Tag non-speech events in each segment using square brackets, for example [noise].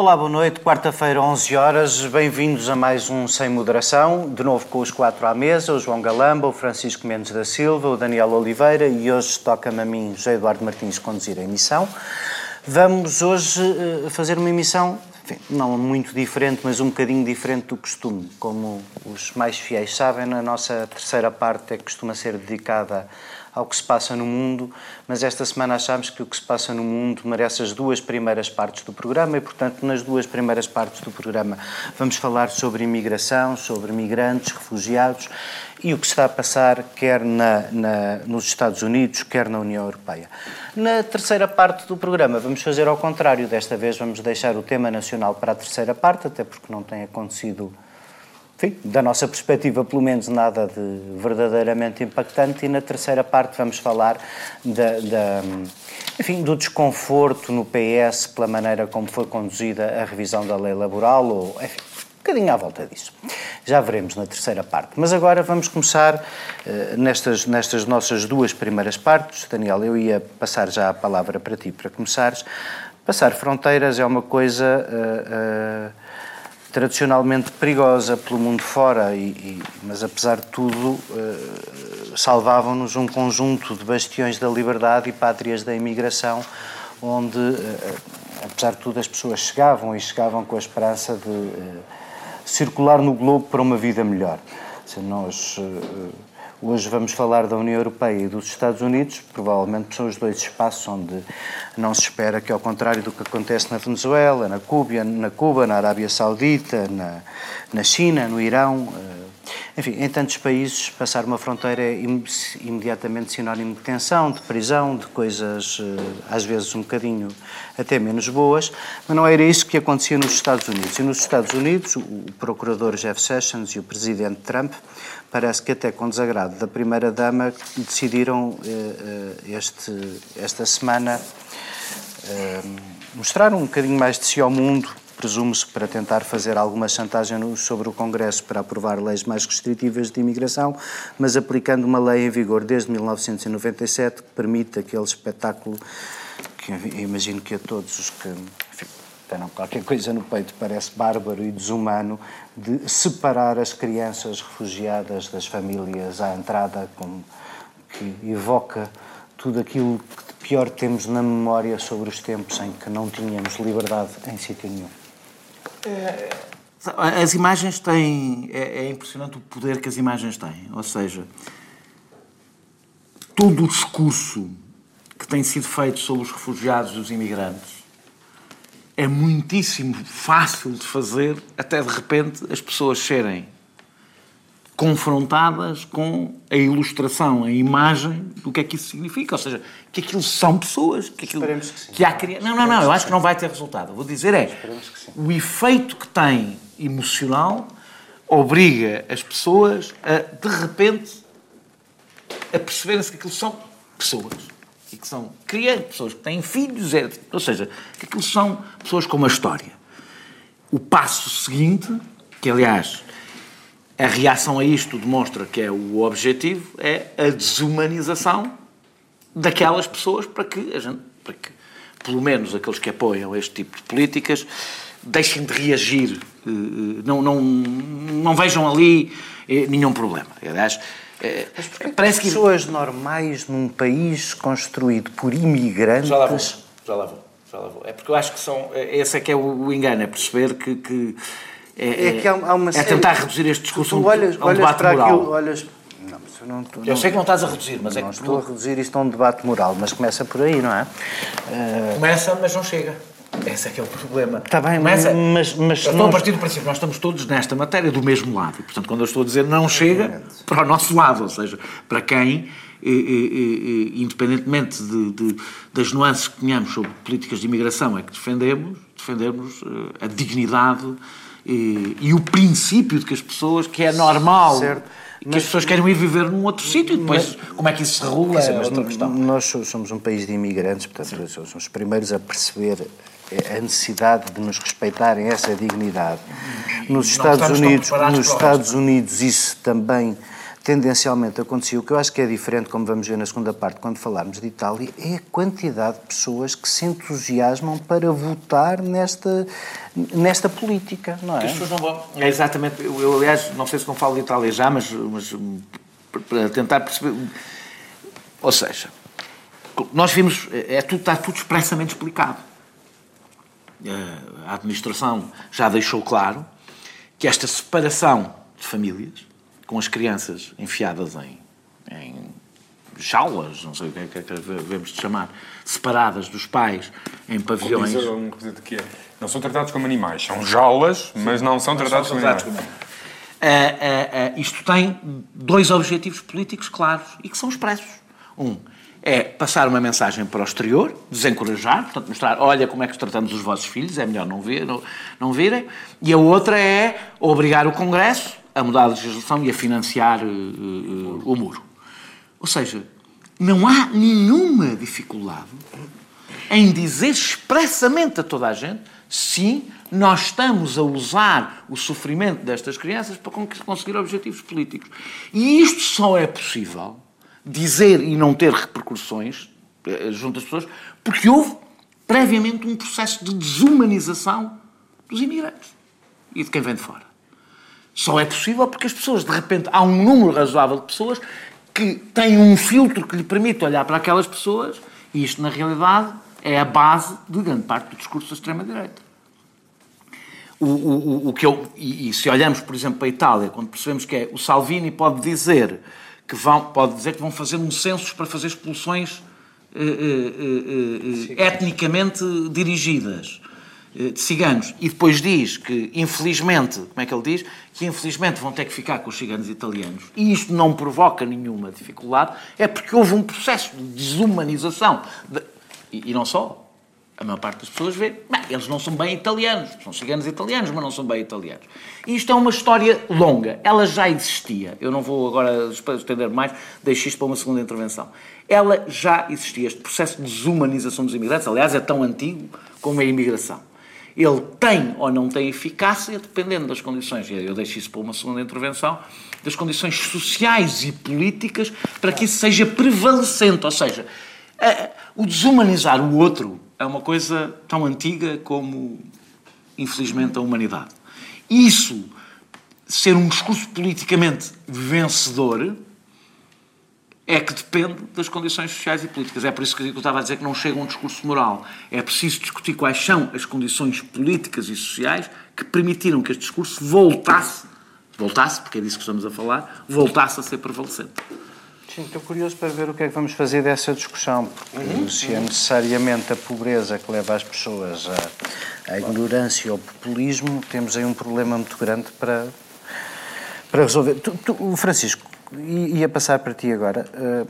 Olá, boa noite. Quarta-feira, 11 horas. Bem-vindos a mais um Sem Moderação. De novo com os quatro à mesa: o João Galamba, o Francisco Mendes da Silva, o Daniel Oliveira e hoje toca-me a mim, José Eduardo Martins, conduzir a emissão. Vamos hoje uh, fazer uma emissão, enfim, não muito diferente, mas um bocadinho diferente do costume. Como os mais fiéis sabem, na nossa terceira parte é que costuma ser dedicada ao que se passa no mundo, mas esta semana achamos que o que se passa no mundo merece as duas primeiras partes do programa e, portanto, nas duas primeiras partes do programa vamos falar sobre imigração, sobre migrantes, refugiados e o que está a passar quer na, na, nos Estados Unidos, quer na União Europeia. Na terceira parte do programa vamos fazer ao contrário, desta vez vamos deixar o tema nacional para a terceira parte, até porque não tem acontecido enfim, da nossa perspectiva, pelo menos nada de verdadeiramente impactante. E na terceira parte vamos falar da, da, enfim, do desconforto no PS pela maneira como foi conduzida a revisão da lei laboral, ou enfim, um bocadinho à volta disso. Já veremos na terceira parte. Mas agora vamos começar uh, nestas, nestas nossas duas primeiras partes. Daniel, eu ia passar já a palavra para ti para começares. Passar fronteiras é uma coisa. Uh, uh, tradicionalmente perigosa pelo mundo fora, e, e mas apesar de tudo uh, salvavam-nos um conjunto de bastiões da liberdade e pátrias da imigração, onde, uh, apesar de tudo, as pessoas chegavam e chegavam com a esperança de uh, circular no globo para uma vida melhor. Se nós Hoje vamos falar da União Europeia e dos Estados Unidos, provavelmente são os dois espaços onde não se espera que, ao contrário do que acontece na Venezuela, na Cuba, na, Cuba, na Arábia Saudita, na, na China, no Irão, eh, enfim, em tantos países, passar uma fronteira é imediatamente sinónimo de tensão, de prisão, de coisas eh, às vezes um bocadinho até menos boas, mas não era isso que acontecia nos Estados Unidos. E nos Estados Unidos, o procurador Jeff Sessions e o presidente Trump parece que até com desagrado da Primeira-Dama decidiram eh, eh, este, esta semana mostrar um bocadinho mais de si ao mundo, presume-se para tentar fazer alguma chantagem sobre o Congresso para aprovar leis mais restritivas de imigração, mas aplicando uma lei em vigor desde 1997 que permite aquele espetáculo que imagino que a todos os que tenham qualquer coisa no peito parece bárbaro e desumano de separar as crianças refugiadas das famílias à entrada, como que evoca tudo aquilo que de pior temos na memória sobre os tempos em que não tínhamos liberdade em sítio nenhum. É, as imagens têm. É, é impressionante o poder que as imagens têm. Ou seja, todo o discurso que tem sido feito sobre os refugiados e os imigrantes é muitíssimo fácil de fazer até de repente as pessoas serem confrontadas com a ilustração, a imagem do que é que isso significa. Ou seja, que aquilo são pessoas, que aquilo que, sim. que há crianças. Não, não, não, eu acho que não vai ter resultado. Vou dizer é o efeito que tem emocional obriga as pessoas a de repente a perceberem-se que aquilo são pessoas e que são crianças, pessoas que têm filhos, é, ou seja, que aquilo são pessoas com uma história. O passo seguinte, que aliás a reação a isto demonstra que é o objetivo, é a desumanização daquelas pessoas para que a gente, para que pelo menos aqueles que apoiam este tipo de políticas deixem de reagir, eh, eh, não, não, não vejam ali eh, nenhum problema. Aliás, é, parece que pessoas normais num país construído por imigrantes. Já lá vou, já lá vou, já lá vou. É porque eu acho que são. Esse é que é o engano, é perceber que. que é, é, que há, há uma é tentar reduzir este discurso tu, tu olhas, a um olhas debate para moral. Aquilo, olhas, não, eu, não, tu, eu sei que não estás a reduzir, mas não é que. Não estou a reduzir isto a um debate moral, mas começa por aí, não é? Uh... Começa, mas não chega. Esse é que é o problema. Está bem, mas, mas, mas eu estou a partir do princípio nós estamos todos nesta matéria do mesmo lado. E, portanto, quando eu estou a dizer não chega para o nosso lado, ou seja, para quem, independentemente de, de, das nuances que tenhamos sobre políticas de imigração, é que defendemos, defendemos eh, a dignidade e, e o princípio de que as pessoas, que é normal. Certo que mas, as pessoas querem ir viver num outro sítio e depois mas, como é que isso se regula é outra questão. Nós somos um país de imigrantes, portanto, somos os primeiros a perceber a necessidade de nos respeitarem essa dignidade. Nos Estados Unidos, nos Estados Unidos isso também tendencialmente acontecia. O que eu acho que é diferente, como vamos ver na segunda parte, quando falarmos de Itália, é a quantidade de pessoas que se entusiasmam para votar nesta, nesta política, não é? As pessoas não vão. É exatamente. Eu, eu, aliás, não sei se não falo de Itália já, mas, mas para tentar perceber. Ou seja, nós vimos. É, tudo, está tudo expressamente explicado. A administração já deixou claro que esta separação de famílias com as crianças enfiadas em, em jaulas, não sei o que é que, é que devemos de chamar, separadas dos pais em pavilhões. Um que é, não são tratados como animais, são jaulas, mas não são tratados como animais. Como... Uh, uh, uh, isto tem dois objetivos políticos claros e que são expressos. Um é passar uma mensagem para o exterior, desencorajar, portanto mostrar, olha como é que tratamos os vossos filhos, é melhor não, ver, não, não virem. E a outra é obrigar o Congresso a mudar a legislação e a financiar uh, uh, o muro. Ou seja, não há nenhuma dificuldade em dizer expressamente a toda a gente sim, nós estamos a usar o sofrimento destas crianças para conseguir objetivos políticos. E isto só é possível dizer e não ter repercussões eh, junto às pessoas porque houve previamente um processo de desumanização dos imigrantes e de quem vem de fora. Só é possível porque as pessoas, de repente, há um número razoável de pessoas que têm um filtro que lhe permite olhar para aquelas pessoas e isto, na realidade, é a base de grande parte do discurso da extrema-direita. O, o, o, que eu, e, e, se olhamos, por exemplo, para a Itália, quando percebemos que é o Salvini pode dizer que vão, pode dizer que vão fazer um censo para fazer expulsões eh, eh, eh, etnicamente dirigidas eh, de ciganos e depois diz que, infelizmente, como é que ele diz? Que infelizmente vão ter que ficar com os ciganos italianos e isto não provoca nenhuma dificuldade, é porque houve um processo de desumanização. De... E, e, não só. A maior parte das pessoas vê, bem, eles não são bem italianos, são ciganos italianos, mas não são bem italianos. E isto é uma história longa, ela já existia. Eu não vou agora estender mais, deixo isto para uma segunda intervenção. Ela já existia, este processo de desumanização dos imigrantes, aliás, é tão antigo como a imigração ele tem ou não tem eficácia, dependendo das condições, eu deixo isso para uma segunda intervenção, das condições sociais e políticas para que isso seja prevalecente. Ou seja, o desumanizar o outro é uma coisa tão antiga como, infelizmente, a humanidade. Isso, ser um discurso politicamente vencedor, é que depende das condições sociais e políticas. É por isso que eu estava a dizer que não chega a um discurso moral. É preciso discutir quais são as condições políticas e sociais que permitiram que este discurso voltasse, voltasse, porque é disso que estamos a falar, voltasse a ser prevalecente. Sim, estou curioso para ver o que é que vamos fazer dessa discussão, porque uhum. se é necessariamente a pobreza que leva as pessoas à, à ignorância e ao populismo, temos aí um problema muito grande para, para resolver. Tu, tu, Francisco, ia passar para ti agora. Eh,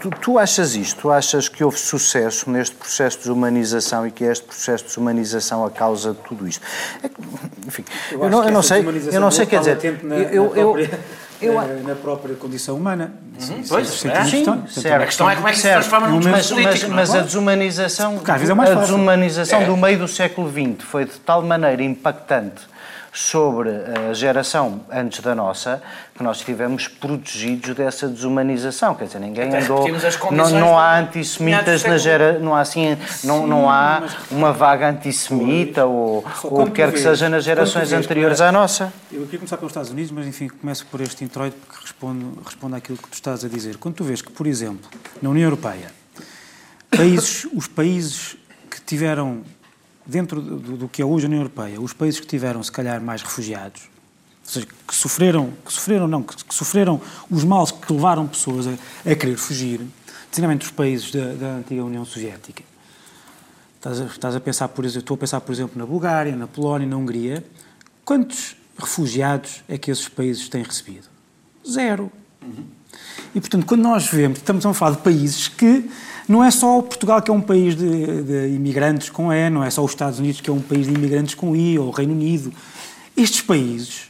tu, tu, achas isto? Tu achas que houve sucesso neste processo de desumanização e que é este processo de desumanização a causa de tudo isto? É, enfim, eu, eu não, eu não sei, eu não sei, quer dizer, na, eu, eu, [laughs] eu, na, na, própria condição humana. Uhum, pois, é, sim, certo. A questão é como é que se transforma num mas, mas, mas a desumanização, é a desumanização é. do meio do século XX foi de tal maneira impactante sobre a geração antes da nossa, que nós estivemos protegidos dessa desumanização. Quer dizer, ninguém Até andou. Não, não há antissemitas na gera, não há assim, não, não há uma vaga antissemita ou, ou quer que seja nas gerações anteriores à nossa. Eu queria começar pelos Estados Unidos, mas enfim, começo por este introito porque responde, responde àquilo que tu estás a dizer. Quando tu vês que, por exemplo, na União Europeia, países, os países que tiveram dentro do, do, que é hoje a União Europeia, os países que tiveram, se calhar, mais refugiados, ou seja, que sofreram, que sofreram não, que, que sofreram os males que levaram pessoas a, a querer fugir, desigamente os países da, da antiga União Soviética. Estás a, estás a pensar, por exemplo, estou a pensar, por exemplo, na Bulgária, na Polónia, na Hungria. Quantos refugiados é que esses países têm recebido? Zero. Uhum. E, portanto, quando nós vemos, estamos a falar de países que não é só Portugal que é um país de, de, imigrantes com E, não é só os Estados Unidos que é um país de imigrantes com I, ou o Reino Unido. Estes países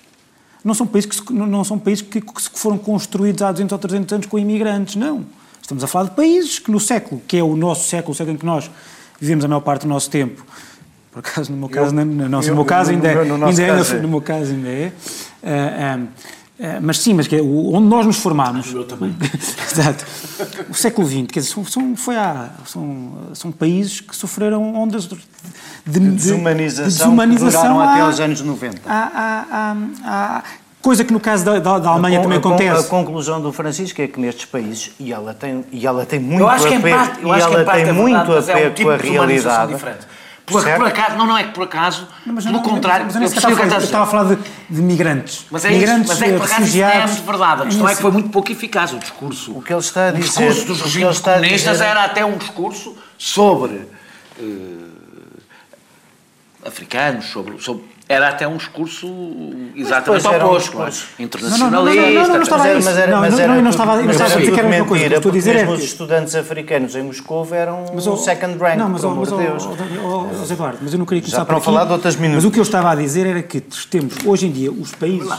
não são países que, se, não são países que, que foram construídos há 200 ou 300 anos com imigrantes, não. Estamos a falar de países que no século, que é o nosso século, o século em que nós vivemos a maior parte do nosso tempo, por acaso, no meu caso, eu, não, não, eu, no meu caso ainda, é, ainda é, no, meu caso ainda é, uh, um, Eh, mas sim, mas que é onde nós nos formámos. Eu também. [laughs] Exato. O século XX, quer dizer, são, são, foi há, são, são países que sofreram ondas de, de, de- Desumanização, de desumanização que duraram há- até aos anos 90. há- há- há- há- coisa que no caso da, da- da Alemanha A também a con- acontece. A conclusão do Francisco é que nestes países, e ela tem, e ela tem muito Eu acho que em parte, eu e acho que ela em parte tem é muito verdade, mas é um tipo com a de desumanização realidade. diferente. Por, Certo? por acaso, não, não é que por acaso, Mas eu pelo não- contrário, mas eu eu, nem percebi o que estava, eu estava a falar de, de migrantes. Mas é isso, migrantes, mas é que por acaso isso não é refugiados. muito verdade. A questão é que Isso. foi muito pouco eficaz o discurso. O que ele está a O dizer- discurso o dos que ele regimes comunistas dizer- era até um discurso sobre eh, africanos, sobre, sobre- era até um discurso exatamente um oposto, é? discurso- internacionalista. Não, não, Mas era, mas era, Não, mas não, estava- eu não mas estava a dizer que era a mesma coisa. Estou a dizer é mesmo que- os estudantes africanos em Moscou eram Mas, um ó, second rank, não, mas, por amor mas, de Deus. Zé Eduardo, mas eu não queria começar para por falar de outras Mas minúcias. o que eu estava a dizer era que temos, hoje em dia, os países,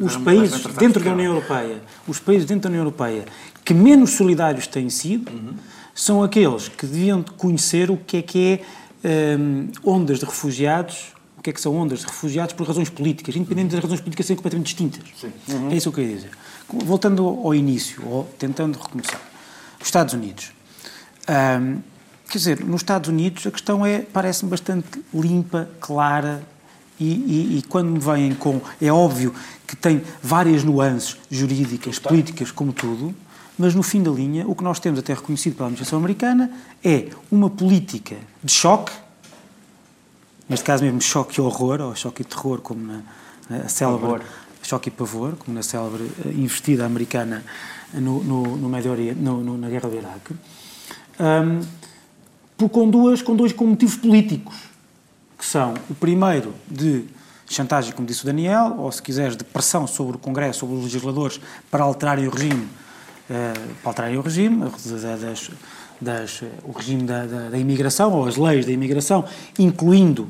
os países dentro de da União Europeia, os países dentro da União Europeia que menos solidários têm sido, são aqueles que deviam conhecer o que é que é hum, ondas de refugiados, o que é que são ondas de refugiados por razões políticas, independente das razões políticas serem completamente distintas. É isso que eu queria dizer. Voltando ao início, ou tentando recomeçar. Os Estados Unidos. Hum, quer dizer, nos Estados Unidos a questão é, parece-me bastante limpa, clara, e, e- e quando me vêm com. É óbvio que tem várias nuances jurídicas, políticas, como tudo, mas no fim da linha, o que nós temos até reconhecido pela administração americana é uma política de choque, neste caso mesmo choque e horror, ou choque e terror, como na, na célebre. Pavor. Choque e pavor, como na célebre eh, investida americana no, no, no Médio Oriente, no- no- na guerra do Iraque. Hum, por, com, duas, com dois com motivos políticos, que são o primeiro de chantagem, como disse o Daniel, ou se quiseres, de pressão sobre o Congresso, sobre os legisladores, para alterarem o regime, eh, para alterarem o regime, da- das, das, eh, o regime da, da, da imigração, ou as leis da imigração, incluindo,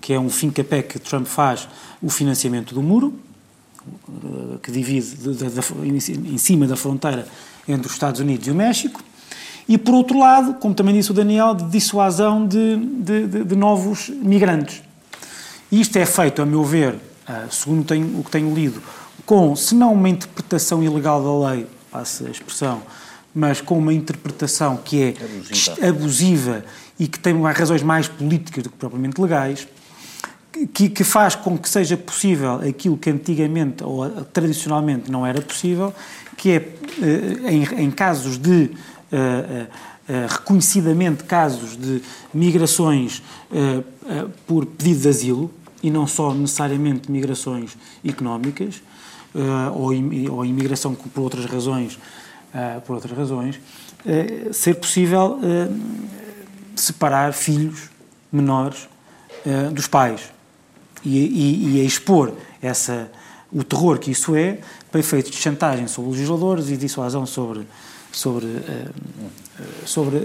que é um fim capé que Trump faz, o financiamento do muro, eh, que divide de- de- da- em cima da fronteira entre os Estados Unidos e o México, e por outro lado, como também disse o Daniel, de dissuasão de, de- de- de novos migrantes. Isto é feito, a meu ver, ah, segundo tenho- o que tenho lido, com, se não uma interpretação ilegal da lei, passa a expressão, mas com uma interpretação que é Abusiva. abusiva e que tem razões mais políticas do que propriamente legais, que, que faz com que seja possível aquilo que antigamente ou tradicionalmente não era possível, que é, eh, em, em casos de, eh, eh, reconhecidamente casos de migrações por pedido de asilo, e não só necessariamente migrações económicas, ou, ou imigração por outras razões, por outras razões, eh, ser possível eh, separar filhos menores eh, dos pais e, e, e expor essa, o terror que isso é para efeitos de chantagem sobre legisladores e dissuasão sobre, sobre, sobre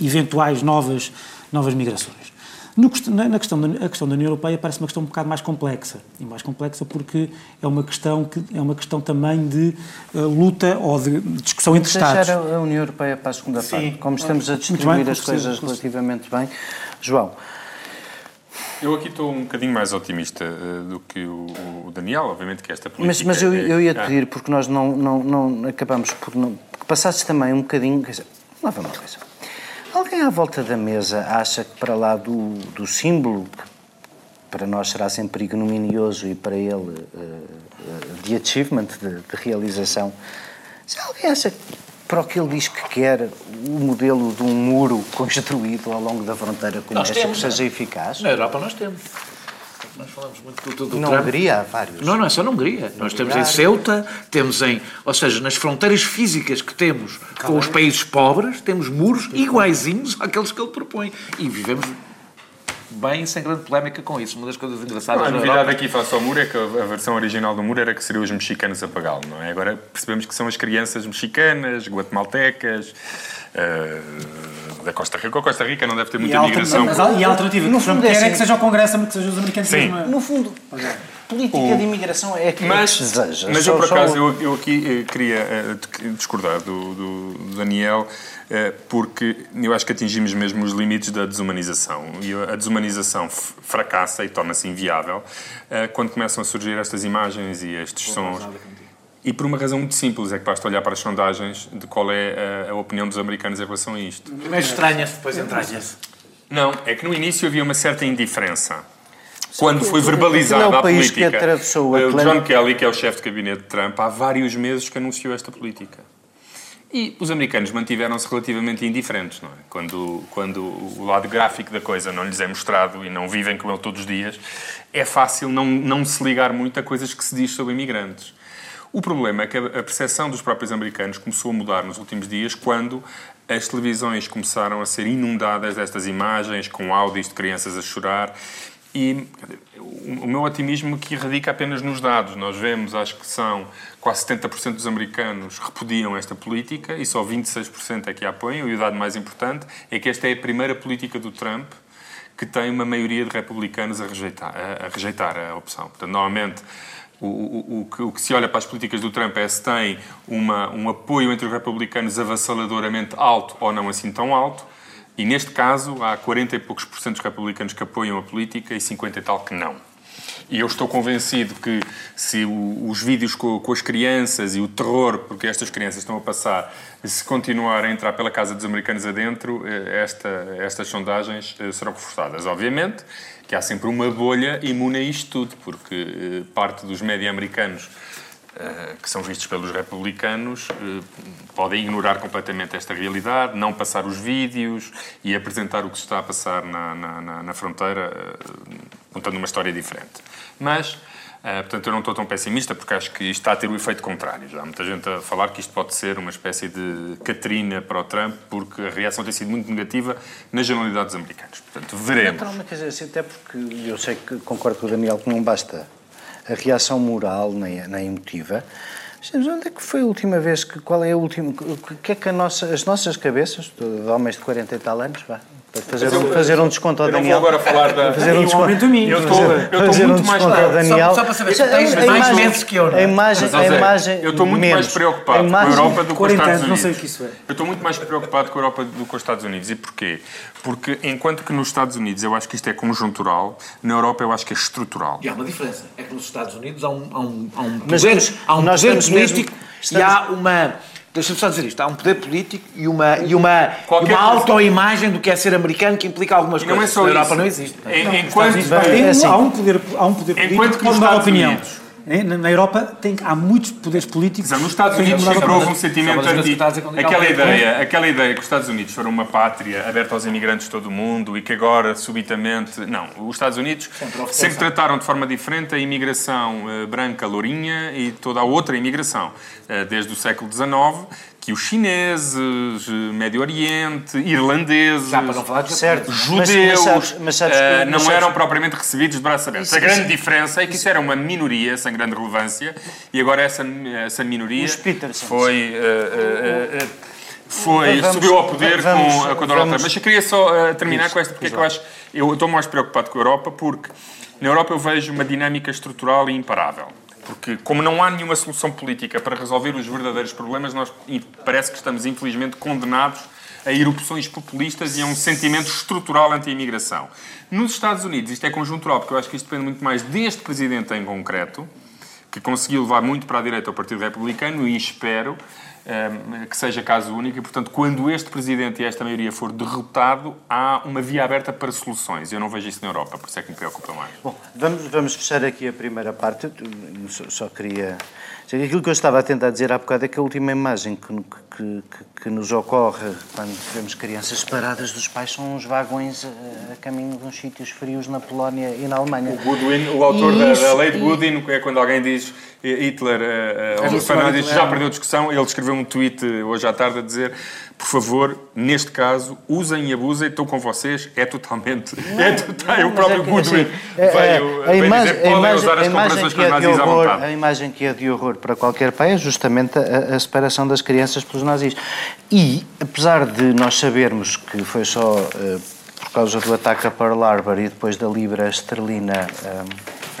eventuais novas, novas migrações. No na, questão da, a questão da União Europeia parece uma questão um bocado mais complexa. E mais complexa porque é uma questão, que, é uma questão também de eh, luta ou de discussão entre Deixar Estados. a a União Europeia para a segunda Sim. parte. Como estamos a bem, distribuir com as coisas relativamente bem. João, Eu aqui estou um bocadinho mais otimista eh, do que o, o Daniel, obviamente que esta política... mas, mas eu, é- eu ia te Ah, pedir, porque nós não, não, não acabamos por não. Porque passasses também um bocadinho. Quer dizer, lá vai uma coisa. Alguém à volta da mesa acha que para lá do, do símbolo, que para nós será sempre ignominioso e para ele eh, eh, de achievement, de, de realização, se alguém acha que para o que ele diz que quer, o modelo de um muro [laughs] construído ao longo da fronteira com o México seja eficaz? Na Europa nós temos. Nós falamos muito do, do, do Na Trump. Hungria há vários. Não, não é só na Hungria. Nós temos em Ceuta, temos em. Ou seja, nas fronteiras físicas que temos com os países pobres, temos muros iguaizinhos àqueles que ele propõe. E vivemos bem sem grande polémica com isso. Uma das coisas engraçadas A na novidade Europa. aqui face ao muro é que a a versão original do muro era que seriam os mexicanos a pagá-lo, não é? Agora percebemos que são as crianças mexicanas, guatemaltecas, eh, da Costa Rica. A Costa Rica não deve ter E muita migração. alternativa, mas e a alternativa No que Trump fundo é quer é assim- que seja o Congresso, que sejam os americanos Sim. mesmo a- No fundo, política O- de imigração é que, Mas, é que se deseja? mas Só- eu, por só- acaso, eu, eu aqui eh, queria eh, discordar do, do Daniel, eh, porque eu acho que atingimos mesmo os limites da desumanização. E a desumanização fracassa e torna-se inviável quando começam a surgir estas imagens e estes sons. E por uma razão muito simples, é que basta olhar para as sondagens de qual é a, a opinião dos americanos em relação a isto. Mas estranha-se, depois entranha-se. Não, é que no início havia uma certa indiferença. Quando foi verbalizada é o a país que política, atravessou o o John. Kelly, que é o chefe de gabinete de Trump, há vários meses que anunciou esta política. E os americanos mantiveram-se relativamente indiferentes, não é? Quando, quando o lado gráfico da coisa não lhes é mostrado e não vivem com ele todos os dias, é fácil não, não se ligar muito a coisas que se diz sobre imigrantes. O problema é que a percepção dos próprios americanos começou a mudar nos últimos dias quando as televisões começaram a ser inundadas destas imagens com áudios de crianças a chorar e o meu otimismo que radica apenas nos dados. Nós vemos, acho que são quase 70% dos americanos repudiam esta política e só 26% é que a apoiam. E o dado mais importante é que esta é a primeira política do Trump que tem uma maioria de republicanos a rejeitar a, a rejeitar a opção. Portanto, normalmente, o, o, o, que, se olha para as políticas do Trump é se tem uma, um apoio entre os republicanos avassaladoramente alto ou não assim tão alto. E neste caso, há 40 e poucos por cento dos republicanos que apoiam a política e 50 e tal que não. E eu estou convencido que se o- os vídeos co- com, as crianças e o terror porque estas crianças estão a passar, se continuar a entrar pela casa dos americanos adentro, eh, esta, estas sondagens eh, serão reforçadas. Obviamente que há sempre uma bolha imune a isto tudo, porque eh, parte dos média americanos eh, que são vistos pelos republicanos eh, podem ignorar completamente esta realidade, não passar os vídeos e apresentar o que se está a passar na, na, na- fronteira, contando uma história diferente. Mas, eh, portanto, eu não estou tão pessimista porque acho que isto está a ter o efeito contrário. Já há muita gente a falar que isto pode ser uma espécie de Catrina para o Trump porque a reação tem sido muito negativa na generalidade dos americanos. Portanto, veremos. Calma, quer dizer, assim, até porque eu sei que concordo com o Daniel que não basta a reação moral nem, nem emotiva. Mas onde é que foi a última vez que qual é a última o que é que nossa, as nossas cabeças de homens de 40 e tal anos vá, fazer, eu- um, fazer um desconto ao Eu não Daniel vou agora falar da... fazer um desconto a mim. Eu estou, eu estou fazer um muito mais... desconto ao Daniel Só- só para saber, tens mais imagem- meses que eu, não é? a imagem Mas, ó a Zé, imagem eu estou muito mais menos. preocupado com a Europa do que com os 40 Estados anos, não Unidos. sei o que isso é. Eu estou muito mais preocupado com a Europa do que com os Estados Unidos. E porquê? Porque enquanto que nos Estados Unidos eu acho que isto é conjuntural, na Europa eu acho que é estrutural. E há uma diferença. É que nos Estados Unidos há um, há um, há um Mas poder, nós- há um nós poder político e há uma. Deixa-me só dizer isto. Há um poder político e uma, e uma, e Qualquer uma autoimagem do que é ser americano que implica algumas não é coisas. só Na Europa isso. não existe. Enquanto, É assim. há um poder, há um poder político Enquanto que nos mudar a Estados opinião. Unidos- É, Na Europa tem, há muitos poderes políticos. Nos Estados Unidos sempre houve um sentimento anti... Aquela ideia, aquela ideia que os Estados Unidos foram uma pátria aberta aos imigrantes de todo o mundo e que agora, subitamente... Não, os Estados Unidos sempre trataram de forma diferente a imigração eh, branca, lourinha e toda a outra imigração. Eh, desde o século XIX, que os chineses, eh, Médio Oriente, irlandeses... Já para não falar de Certo. Mas- mas Judeus sabes- mas sabes que- eh, mas não sabes- eram propriamente recebidos de braços abertos. Isso- a grande isso- diferença é que isso era uma minoria sem grande relevância e agora essa, essa minoria foi, eh, eh, eh, foi Vamos- subiu ao poder vamos- com, a- com a Donald Trump. Mas eu queria só eh, terminar com esta, porque é que eu acho. Eu estou mais preocupado com a Europa porque na Europa eu vejo uma dinâmica estrutural e imparável. Porque, como não há nenhuma solução política para resolver os verdadeiros problemas, nós parece que estamos, infelizmente, condenados a erupções populistas e a um sentimento estrutural anti-imigração. Nos Estados Unidos, isto é conjuntural, porque eu acho que isto depende muito mais deste presidente em concreto, que conseguiu levar muito para a direita ao Partido Republicano e espero que seja caso único. E, portanto, quando este presidente e esta maioria for derrotado, há uma via aberta para soluções. Eu não vejo isso na Europa, por isso é que me preocupa mais. Bom, vamos, vamos fechar aqui a primeira parte. Eu só, só queria. Aquilo que eu estava a tentar dizer há bocado é que a última imagem que, que, que- que nos ocorre quando vemos crianças separadas dos pais são uns vagões a, a caminho de uns sítios frios na Polónia e na Alemanha. Goodwin, o autor E da, isso- da lei de Goodwin, é quando alguém diz Hitler, eh, eh, orfanato, já perdeu discussão, ele escreveu um tweet eh, hoje à tarde a dizer por favor, neste caso, usem e abusem, estou com vocês, é totalmente... é total, o Mas próprio é que, Goodwin assim, é- é- veio, a imagem- dizer a podem imagem- usar a as imagem comparações que com os é de à horror- vontade. A imagem que é de horror para qualquer pai é justamente a, a separação das crianças pelos nazis. E, apesar de nós sabermos que foi só por causa do ataque a Pearl Harbor e depois da libra esterlina eh,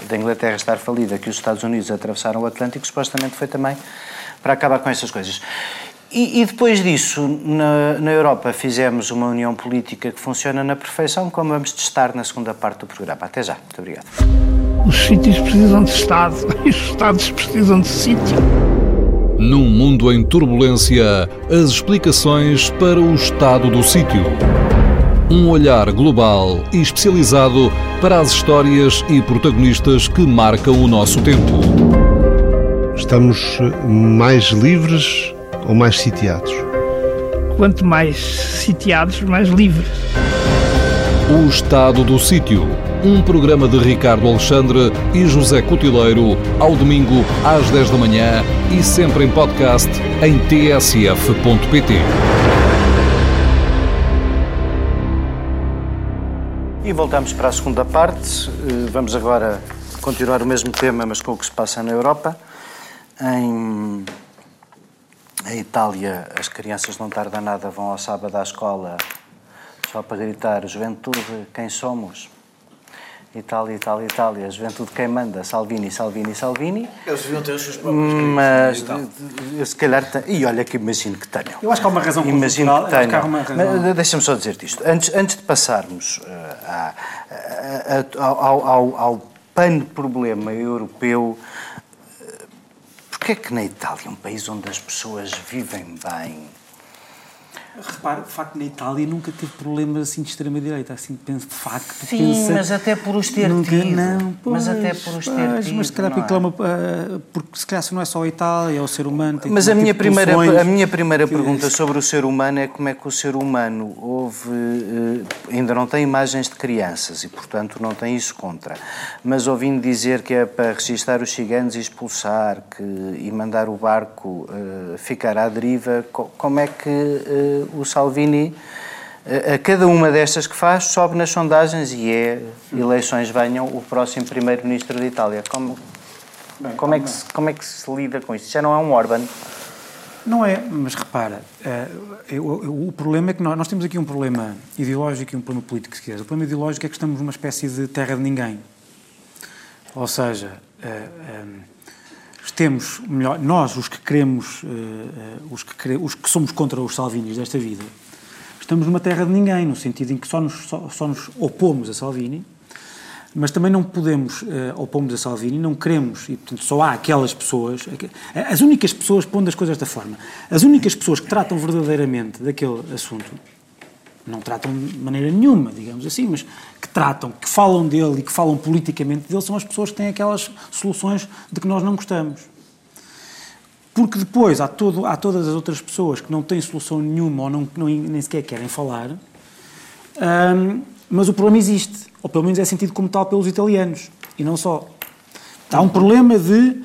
da Inglaterra estar falida que os Estados Unidos atravessaram o Atlântico, supostamente foi também para acabar com essas coisas. E, e depois disso, na, na, Europa, fizemos uma união política que funciona na perfeição, como vamos testar na segunda parte do programa. Até já. Muito obrigado. Os sítios precisam de Estado [laughs] e os Estados precisam de sítio. Num mundo em turbulência, as explicações para o estado do sítio. Um olhar global e especializado para as histórias e protagonistas que marcam o nosso tempo. Estamos mais livres ou mais sitiados? Quanto mais sitiados, mais livres. O Estado do Sítio. Um programa de Ricardo Alexandre e José Cotileiro, ao domingo às 10 da manhã e sempre em podcast em tsf.pt. E voltamos para a segunda parte. Eh, vamos agora continuar o mesmo tema, mas com o que se passa na Europa. Em em Itália, as crianças não tardam nada, vão ao sábado à escola só para gritar: Juventude, quem somos? Itália, Itália, Itália, juventude quem manda, Salvini, Salvini, Salvini. Eles deviam ter os seus próprios Mas, eu, se calhar, e olha que imagino que tenham. Eu acho que há uma razão Imagino que tenham. Razão... Deixa-me só dizer isto. Antes, antes de passarmos uh, a, a, a, ao, ao, ao pan-problema europeu, Porquê é que na Itália, um país onde as pessoas vivem bem, Repare, de facto, na Itália nunca teve problemas assim de extrema-direita, assim, de facto. Sim, pensa, mas até por os ter nunca, tido. Não, pois, mas até por os ter pois, tido. Mas se calhar, porque, é? uma, uh, porque se calhar se não é só a Itália, é o ser humano. mas a minha, primeira, a minha primeira pergunta sobre o ser humano é como é que o ser humano houve. Uh, ainda não tem imagens de crianças e, portanto, não tem isso contra. Mas ouvindo dizer que é para registar os ciganos e expulsar que, e mandar o barco uh, ficar à deriva, como é que o Salvini a cada uma destas que faz, sobe nas sondagens e é eleições venham o próximo primeiro-ministro de Itália. Como, Bem, como, é que se, como é que se lida com isto? Já não é um Orban? Não é, mas repara, uh, o, o, problema é que nós, nós, temos aqui um problema ideológico e um problema político, se quiser. O problema ideológico é que estamos numa espécie de terra de ninguém. Ou seja, uh, eh, um, eh, temos, melhor, nós, os que queremos, uh, os, que os que somos contra os Salvinis desta vida, estamos numa terra de ninguém, no sentido em que só nos, só, só nos opomos a Salvini, mas também não podemos uh, opomos a Salvini, não queremos, e portanto só há aquelas pessoas, as únicas pessoas, pondo as coisas desta forma, as únicas pessoas que tratam verdadeiramente daquele assunto, não tratam de maneira nenhuma, digamos assim, mas que tratam, que falam dele e que falam politicamente dele, são as pessoas que têm aquelas soluções de que nós não gostamos. Porque depois há, todo, há todas as outras pessoas que não têm solução nenhuma ou não, não nem sequer querem falar, um, mas o problema existe, ou pelo menos é sentido como tal pelos italianos, e não só. Há um problema de.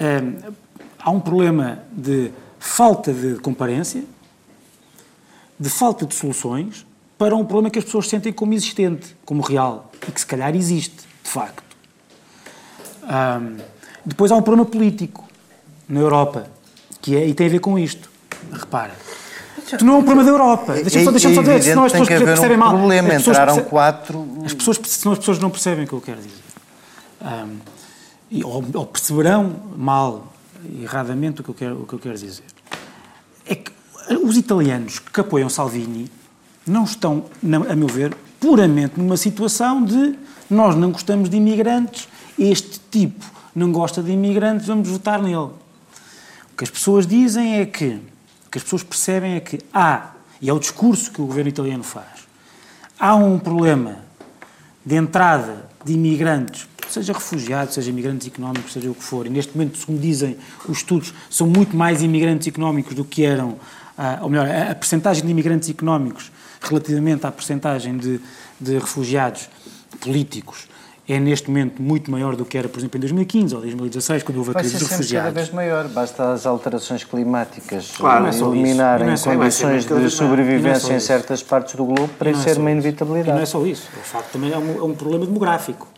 Um, há um problema de falta de comparência, de falta de soluções, para um problema que as pessoas sentem como existente, como real, e que se calhar existe, de facto. Um, depois há um problema político na Europa, que é, e tem a ver com isto. Repara. Tu não é um problema da Europa. Deixa-me só, deixa só dizer, senão as pessoas percebem um mal. problema, as entraram percebem, quatro... As pessoas, senão as pessoas não percebem o que eu quero dizer. Um, e, ou, ou, perceberão mal, erradamente, o que, eu quero, o que eu quero dizer. É que os italianos que apoiam Salvini não estão, a meu ver, puramente numa situação de nós não gostamos de imigrantes, este tipo não gosta de imigrantes, vamos votar nele. Que as pessoas dizem é que, o que as pessoas percebem é que há, e é o discurso que o governo italiano faz, há um problema de entrada de imigrantes, seja refugiados, seja imigrantes económicos, seja o que for, e neste momento, segundo dizem os estudos, são muito mais imigrantes económicos do que eram, ah, ou melhor, a, a percentagem de imigrantes económicos relativamente à percentagem de, de refugiados políticos é neste momento muito maior do que era, por exemplo, em 2015 ou 2016, quando houve a crise dos refugiados. cada vez maior, basta as alterações climáticas claro, é eliminarem é condições de sobrevivência é em certas partes do globo para isso ser uma inevitabilidade. E não é só isso, o facto também é um, é um problema demográfico.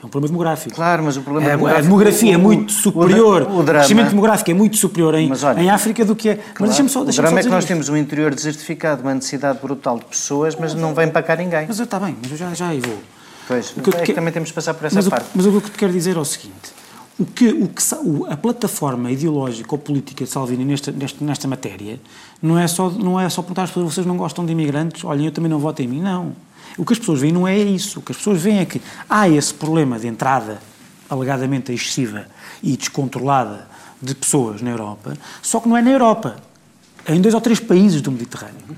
É um problema demográfico. Claro, mas o problema é, demográfico... A demografia o, é muito superior, o, o, drama, o crescimento demográfico é muito superior em, olha, em África do que é... Claro, mas deixa-me só deixa O drama é que nós isto. temos um interior desertificado, uma necessidade brutal de pessoas, mas não vem para cá ninguém. Mas está bem, mas eu já, já aí vou. Pois, O que é que também temos de passar por essa mas, parte. mas o que eu te quero dizer é o seguinte: o que, o que, a plataforma ideológica ou política de Salvini nesta, nesta, nesta matéria não é, só, não é só perguntar às pessoas vocês não gostam de imigrantes, olhem, eu também não voto em mim. Não. O que as pessoas veem não é isso. O que as pessoas veem é que há esse problema de entrada alegadamente excessiva e descontrolada de pessoas na Europa, só que não é na Europa. É em dois ou três países do Mediterrâneo.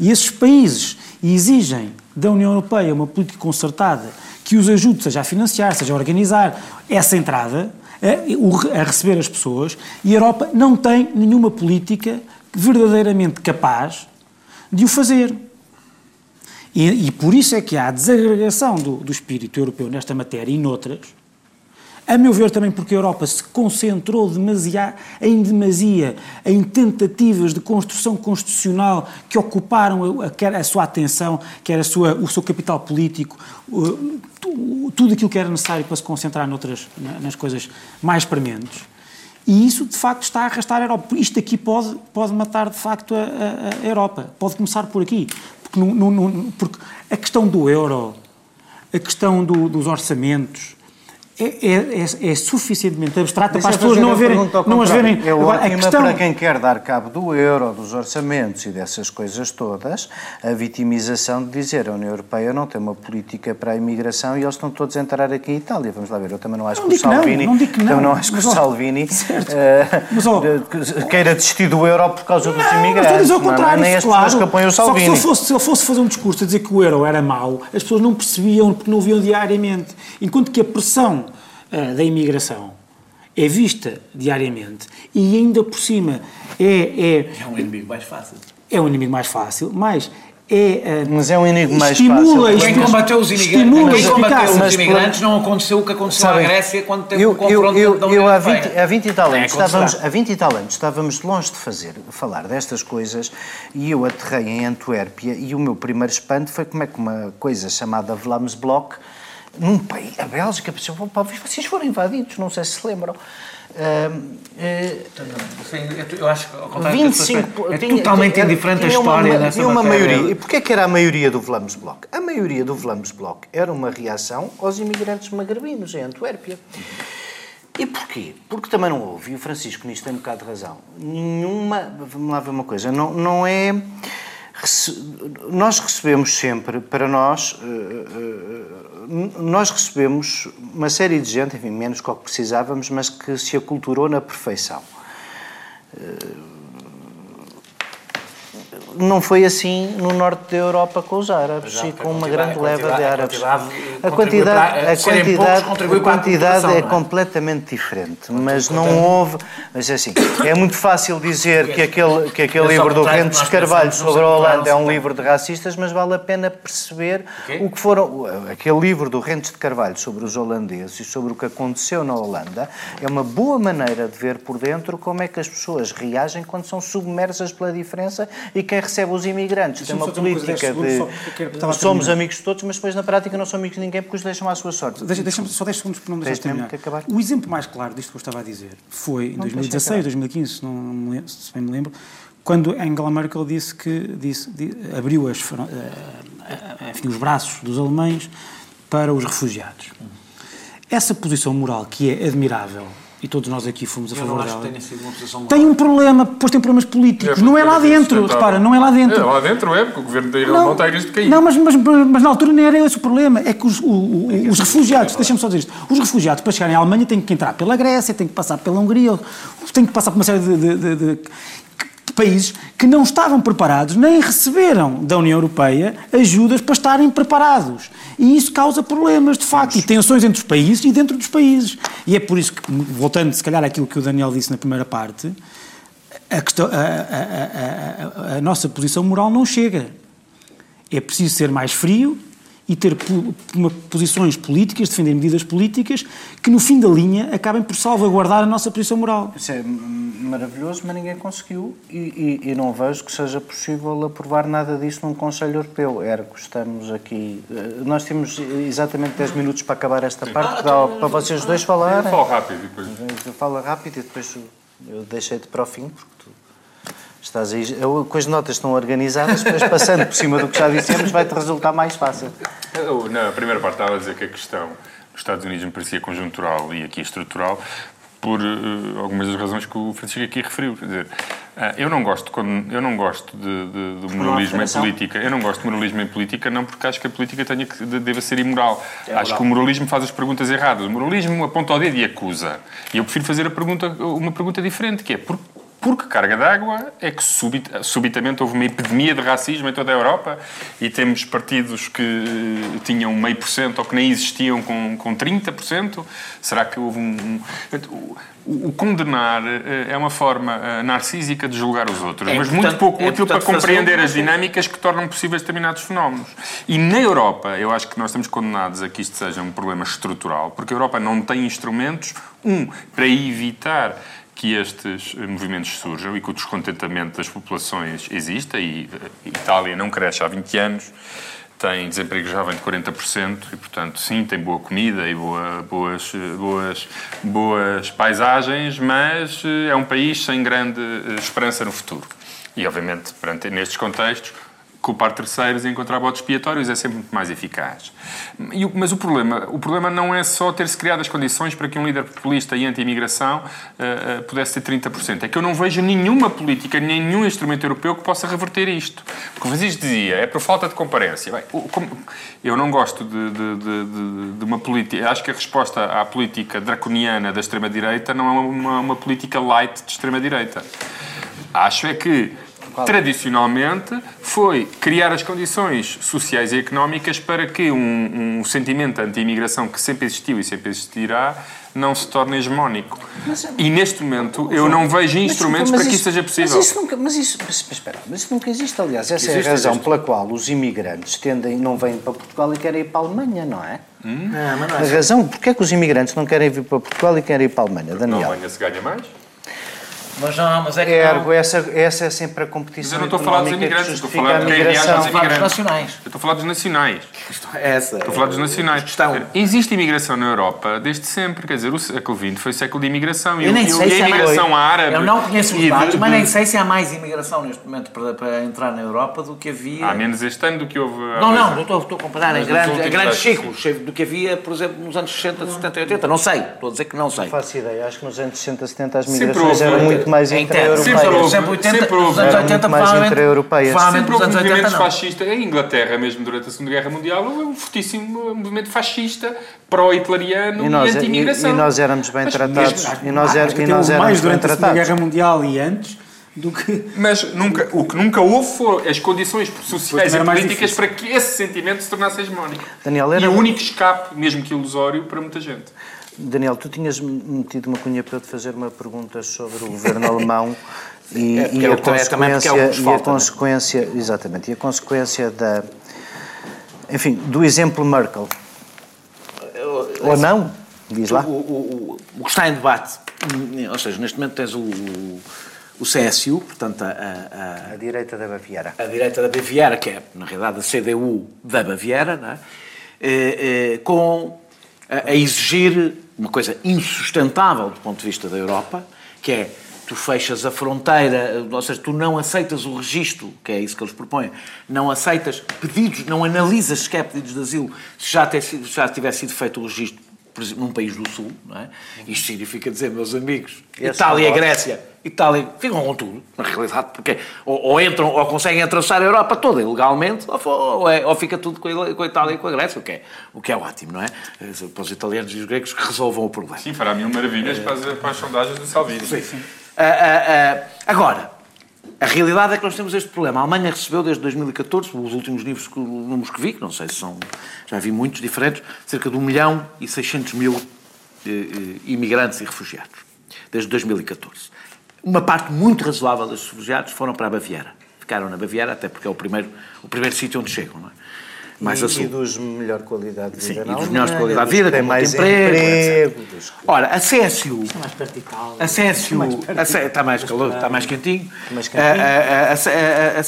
E esses países exigem da União Europeia uma política concertada que os ajude, seja a financiar, seja a organizar essa entrada, a, a receber as pessoas, e a Europa não tem nenhuma política verdadeiramente capaz de o fazer. E, e por isso é que há a desagregação do, do espírito europeu nesta matéria e noutras, a meu ver, também porque a Europa se concentrou demasiado, em demasia em tentativas de construção constitucional que ocuparam a, a- a sua atenção, quer a sua, o seu capital político, tu- tudo aquilo que era necessário para se concentrar noutras, na- nas coisas mais prementes. E isso, de facto, está a arrastar a Europa. Isto aqui pode, pode matar, de facto, a, a- Europa. Pode começar por aqui. Porque, no- no- no- porque a questão do euro, a questão do- dos orçamentos, é, é- é- é suficientemente abstrata para as pessoas não, haverem, não as verem. É Agora, a questão, para quem quer dar cabo do euro, dos orçamentos e dessas coisas todas, a vitimização de dizer a União Europeia não tem uma política para a imigração e eles estão todos a entrar aqui em Itália. Vamos lá ver, eu também não acho Não que o não, Salvini, não digo que não, não acho que mas, o Salvini [laughs] certo. eh, Mas, queira desistir do euro por causa dos Não, não imigrantes. estou a dizer o não é? contrário, Nem as claro. pessoas que apoiam o Só que se Salvini. eu, fosse, se eu fosse fazer um discurso a dizer que o euro era mau, as pessoas não percebiam porque não viam diariamente. Enquanto que a pressão ah, da imigração é vista diariamente e ainda por cima é, É um inimigo mais fácil. é, é um inimigo mais fácil, mas é, ah, Mas é um inimigo mais estimula, fácil. Quem estimula- combateu os imigrantes, estimula quem combateu os imigrantes não aconteceu o que aconteceu Sabem, à Grécia quando teve eu, um confronto eu, eu, da União eu há, Europeia. 20, há 20 e tal É, anos estávamos, há 20 e tal anos estávamos longe de fazer, falar destas coisas e eu aterrei em Antuérpia e o meu primeiro espanto foi como é que uma coisa chamada Vlaamsblok, num país, a Bélgica, "Pá, vocês foram invadidos, não sei se se lembram. Ahm, eh, Sim, eu- acho que ao contrário das 25 pessoas- é totalmente tinha- indiferente a tinha uma história ma- dessa uma matéria. maioria. E porquê que era a maioria do Vlaamsblok? A maioria do Vlaamsblok era uma reação aos imigrantes magrebinos em Antuérpia. E porquê? Porque também não houve, e o Francisco nisto tem um bocado de razão, nenhuma, vamos lá ver uma coisa, não, não é... Nós recebemos sempre, para nós, eh, eh, nós recebemos uma série de gente, enfim, menos que o que precisávamos, mas que se aculturou na perfeição. Não foi assim no norte da Europa com os árabes Exato, e com uma grande leva de quantidade- a árabes. quantidade A quantidade, a quantidade, a quantidade é é? completamente diferente, mas não houve. Mas assim, é muito fácil dizer que aquele, que aquele livro do Rentes Carvalho sobre a Holanda é um livro de racistas, mas vale a pena perceber o que foram. Aquele livro do Rentes de Carvalho sobre os holandeses e sobre o que aconteceu na Holanda é uma boa maneira de ver por dentro como é que as pessoas reagem quando são submersas pela diferença e quem recebe os imigrantes. Tem uma uma política 10 segundos, de só somos amigos de todos, mas depois na prática não são amigos de ninguém porque os deixam à sua sorte. Deixa, deixa-me só 10 segundos para não deixar terminar. O exemplo mais claro disto que eu estava a dizer foi em Não, deixa 2016, acabar. 2015, se, não me lembro, se bem me lembro, quando Angela Merkel disse que disse, di- abriu as, eh, eh, enfim, os braços dos alemães para os refugiados. Essa posição moral que é admirável, e todos nós aqui fomos a Eu favor não acho dela, que tenha sido uma posição tem um problema, pois tem problemas políticos. não é lá dentro, repara, não é lá dentro. É, lá dentro é, porque o governo da Irlanda Não, não está a risco de cair. não mas, mas, mas na altura não era esse o problema. É que os, o- o- os refugiados, deixa-me só dizer isto, os refugiados para chegarem à Alemanha têm que entrar pela Grécia, têm que passar pela Hungria, têm que passar por uma série de- de- de- de países que não estavam preparados nem receberam da União Europeia ajudas para estarem preparados. E isso causa problemas, de facto, e tensões entre os países e dentro dos países. E é por isso que, voltando se calhar àquilo que o Daniel disse na primeira parte, a, questão- a- a- a nossa posição moral não chega. É preciso ser mais frio e ter posições políticas, defender medidas políticas que, no fim da linha, acabem por salvaguardar a nossa posição moral. Isso é maravilhoso, mas ninguém conseguiu e, e- e não vejo que seja possível aprovar nada disso num Conselho Europeu. Ergo, estamos aqui. eh, Nós temos exatamente 10 minutos para acabar esta parte, dá para vocês dois falarem. Fala rápido e depois. Fala rápido e depois eu deixei-te para o fim, porque estás aí, eu- com as notas estão organizadas, mas passando por cima do que já dissemos vai-te resultar mais fácil. Eu, na primeira parte estava a dizer que a questão dos Estados Unidos me parecia conjuntural e aqui estrutural por eh, algumas das razões que o Francisco aqui referiu. Quer dizer, ah, eu não gosto, quando, eu não gosto de, de, do moralismo em política. Eu não gosto de moralismo em política não porque acho que a política tenha que, de- deva ser imoral. acho que o moralismo faz as perguntas erradas. O moralismo aponta o dedo e acusa. E eu prefiro fazer pergunta, uma pergunta diferente, que é por, por que carga d'água é que subit- subitamente houve uma epidemia de racismo em toda a Europa e temos partidos que eh, tinham meio por cento ou que nem existiam com, com 30%? Será que houve um... um- o, o condenar eh, é uma forma eh, narcísica de julgar os outros, É mas muito pouco é útil para compreender as dinâmicas que tornam possíveis determinados fenómenos. E na Europa, eu acho que nós estamos condenados a que isto seja um problema estrutural, porque a Europa não tem instrumentos, um, para evitar que estes eh, movimentos surjam e que o descontentamento das populações exista, e eh, Itália não cresce há 20 anos, tem desemprego jovem de 40% e, portanto, sim, tem boa comida e boa- boas, eh, boas, boas paisagens, mas é um país sem grande esperança no futuro. E, obviamente, perante, nestes contextos, culpar terceiros e encontrar botes expiatórios é sempre muito mais eficaz. E mas o problema, o problema não é só ter-se criado as condições para que um líder populista e anti-imigração eh, eh, pudesse ter 30%. É que eu não vejo nenhuma política, nenhum instrumento europeu que possa reverter isto. Porque o Francisco dizia, é por falta de comparência. Bem, eu não gosto de- de- de- de uma política... Acho que a resposta à política draconiana da extrema-direita não é uma, uma política light de extrema-direita. Acho é que, tradicionalmente, foi criar as condições sociais e económicas para que um, um sentimento anti-imigração que sempre existiu e sempre existirá não se torne hegemónico. E neste momento eu não vejo instrumentos Mas para que isso- seja possível. Mas isso nunca, mas isso, mas, mas espera, mas isso nunca existe, aliás. Essa é Existe, a razão existe. pela qual os imigrantes tendem, não vêm para Portugal e querem ir para a Alemanha, não é? Não, mas não A é razão, porque é que os imigrantes não querem vir para Portugal e querem ir para a Alemanha, Não Daniel? amanhã se ganha mais. Mas não, mas é que Ergo, não. essa, essa é sempre a Mas competição eu não estou a falar dos imigrantes, estou a falar de quem viaja aos imigrantes. nacionais. Eu estou a falar dos nacionais. É essa. Estou a falar dos nacionais. Questão. Existe imigração na Europa desde sempre. Quer dizer, o século XX foi século de imigração. Eu e, nem o- sei e se a há mais- imigração árabe... Eu não conheço os de- dados, mas nem sei se há mais imigração neste momento para, para entrar na Europa do que havia. Há menos este ano do que houve... há Não, não, não estou, estou a comparar em Mas nos grandes, ciclos do que havia, por exemplo, nos anos 60, 70 e 80. Não sei, estou a dizer que não sei. Não faço ideia, acho que nos anos 60, 70 as migrações eram muito mais Em terra. intra-europeias. Sempre houve. Sempre 80, sempre houve. nos anos Eram 80, muito mais provavelmente Sempre houve anos 80 movimentos fascistas. Em Inglaterra, mesmo durante a Segunda Guerra Mundial, houve um fortíssimo movimento fascista, pró-hitleriano E e, nós, e, anti-imigração. e nós éramos bem Mas tratados. mesmo- E nós, er, e nós houve mais éramos bem durante a Segunda tratados. Guerra Mundial e antes do que... Mas nunca, o que nunca houve foram as condições sociais e mais políticas para que esse sentimento se tornasse hegemónico. Daniel, E era- o único escape, mesmo que ilusório, para muita gente. Daniel, tu tinhas metido uma cunha para eu te fazer uma pergunta sobre o governo alemão e, [laughs] É, e é a é porque consequência, é e a é? consequência, exatamente, e a consequência da, enfim, do exemplo Merkel. Ou não? Diz lá. O, o, o, o que está em debate, ou seja, neste momento tens o, o, o CSU, portanto, a, a- a- A direita da Baviera. a direita da Baviera, que é, na realidade, a CDU da Baviera, não é? Eh, eh, com a, a exigir uma coisa insustentável do ponto de vista da Europa, que é tu fechas a fronteira, ou seja, tu não aceitas o registro, que é isso que eles propõem, não aceitas pedidos, não analisas sequer pedidos de asilo, se já, ter sido, já tiver sido feito o registro, exemplo, num país do Sul, não é? Isto significa dizer, meus amigos, Esse Itália e. Grécia, Itália, ficam com tudo, na realidade, porque ou, ou entram ou conseguem atravessar a Europa toda ilegalmente, ou, ou, é- ou fica tudo com a, com a Itália e com a Grécia, o que, é, o que é ótimo, não é? Para os italianos e os gregos que resolvam o problema. Sim, fará mil maravilhas para, as, para as sondagens do Salvini. Ah, ah, ah, agora, a realidade é que nós temos este problema. A Alemanha recebeu desde 2014, os últimos números que vi, que não sei se são, já vi muitos diferentes, cerca de 1 milhão e 600 mil eh, eh, imigrantes e refugiados, desde 2014. Uma parte muito razoável desses refugiados foram para a Baviera. Ficaram na Baviera, até porque é o primeiro, o primeiro sítio onde chegam. Não é? Mais e, a sul. e dos melhor qualidade de Sim, vida e dos melhores de qualidade de vida, tem mais emprego, emprego, dos- Ora, a CSU. mais perto Itália. A CSU. a C- Está mais calor, está mais quentinho. Mais quentinho. A- a- a- a-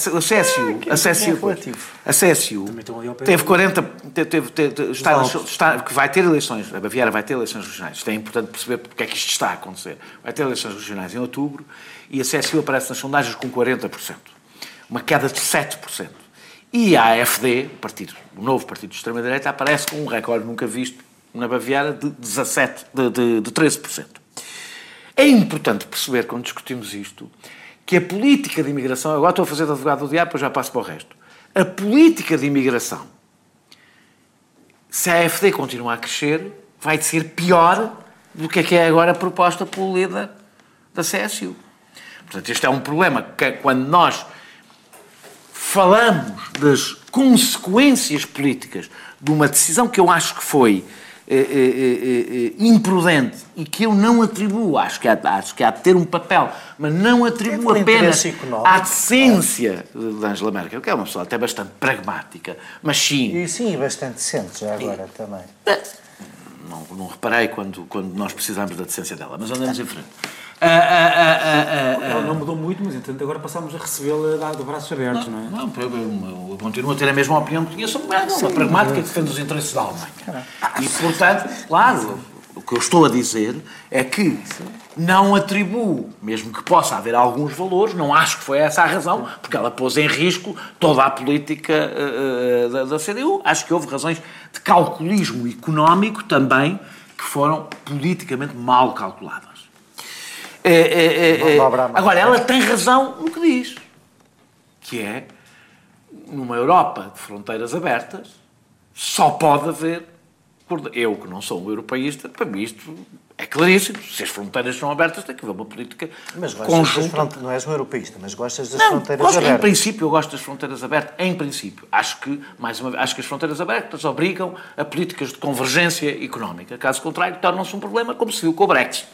ao pé teve do- 40. Teve, teve, teve- está, Alpes. está- que vai ter eleições. A Baviera vai ter eleições regionais. Isto é importante perceber porque é que isto está a acontecer. Vai ter eleições regionais em outubro e a CSU aparece nas sondagens com 40%. Uma queda de 7%. E a AFD, o, partido, o novo partido de extrema-direita, aparece com um recorde nunca visto na Baviera de 17%, de, de, de 13%. É importante perceber, quando discutimos isto, que a política de imigração. Agora estou a fazer de advogado do diabo, já passo para o resto. A política de imigração, se a AFD continuar a crescer, vai ser pior do que é que é agora proposta pelo líder da CSU. Portanto, este é um problema que quando nós falamos das consequências políticas de uma decisão que eu acho que foi eh, eh, eh, imprudente e que eu não atribuo, acho que, há, acho que há de ter um papel, mas não atribuo apenas à decência de Angela Merkel, que é uma pessoa até bastante pragmática, mas sim, E sim, bastante decente já agora também. não, não reparei quando, quando nós precisamos da decência dela, mas andamos em frente. Ah, ah, ah, Ela não mudou muito, mas entretanto agora passámos a recebê-la de braços abertos, não é? Não, eu, eu- eu continuo a ter a mesma opinião que tinha sobre ela, uma pragmática que defende os interesses da Alemanha. E, portanto, claro, o que eu estou a dizer é que não atribuo, mesmo que possa haver alguns valores, não acho que foi essa a razão, porque ela pôs em risco toda a política eh, da, da CDU. Acho que houve razões de calculismo económico também que foram politicamente mal calculadas. É, é, é, é. Agora, ela tem razão no que diz, que é, numa Europa de fronteiras abertas, só pode haver... Eu, que não sou um europeísta, para mim isto é claríssimo. Se as fronteiras são abertas, tem que haver uma política Mas conjunta. não és um europeísta, mas gostas das Não, fronteiras gosto, em abertas. princípio eu gosto das fronteiras abertas, em princípio. Acho que, mais uma vez, acho que as fronteiras abertas obrigam a políticas de convergência económica. Caso contrário, tornam-se um problema, como se viu com o Brexit.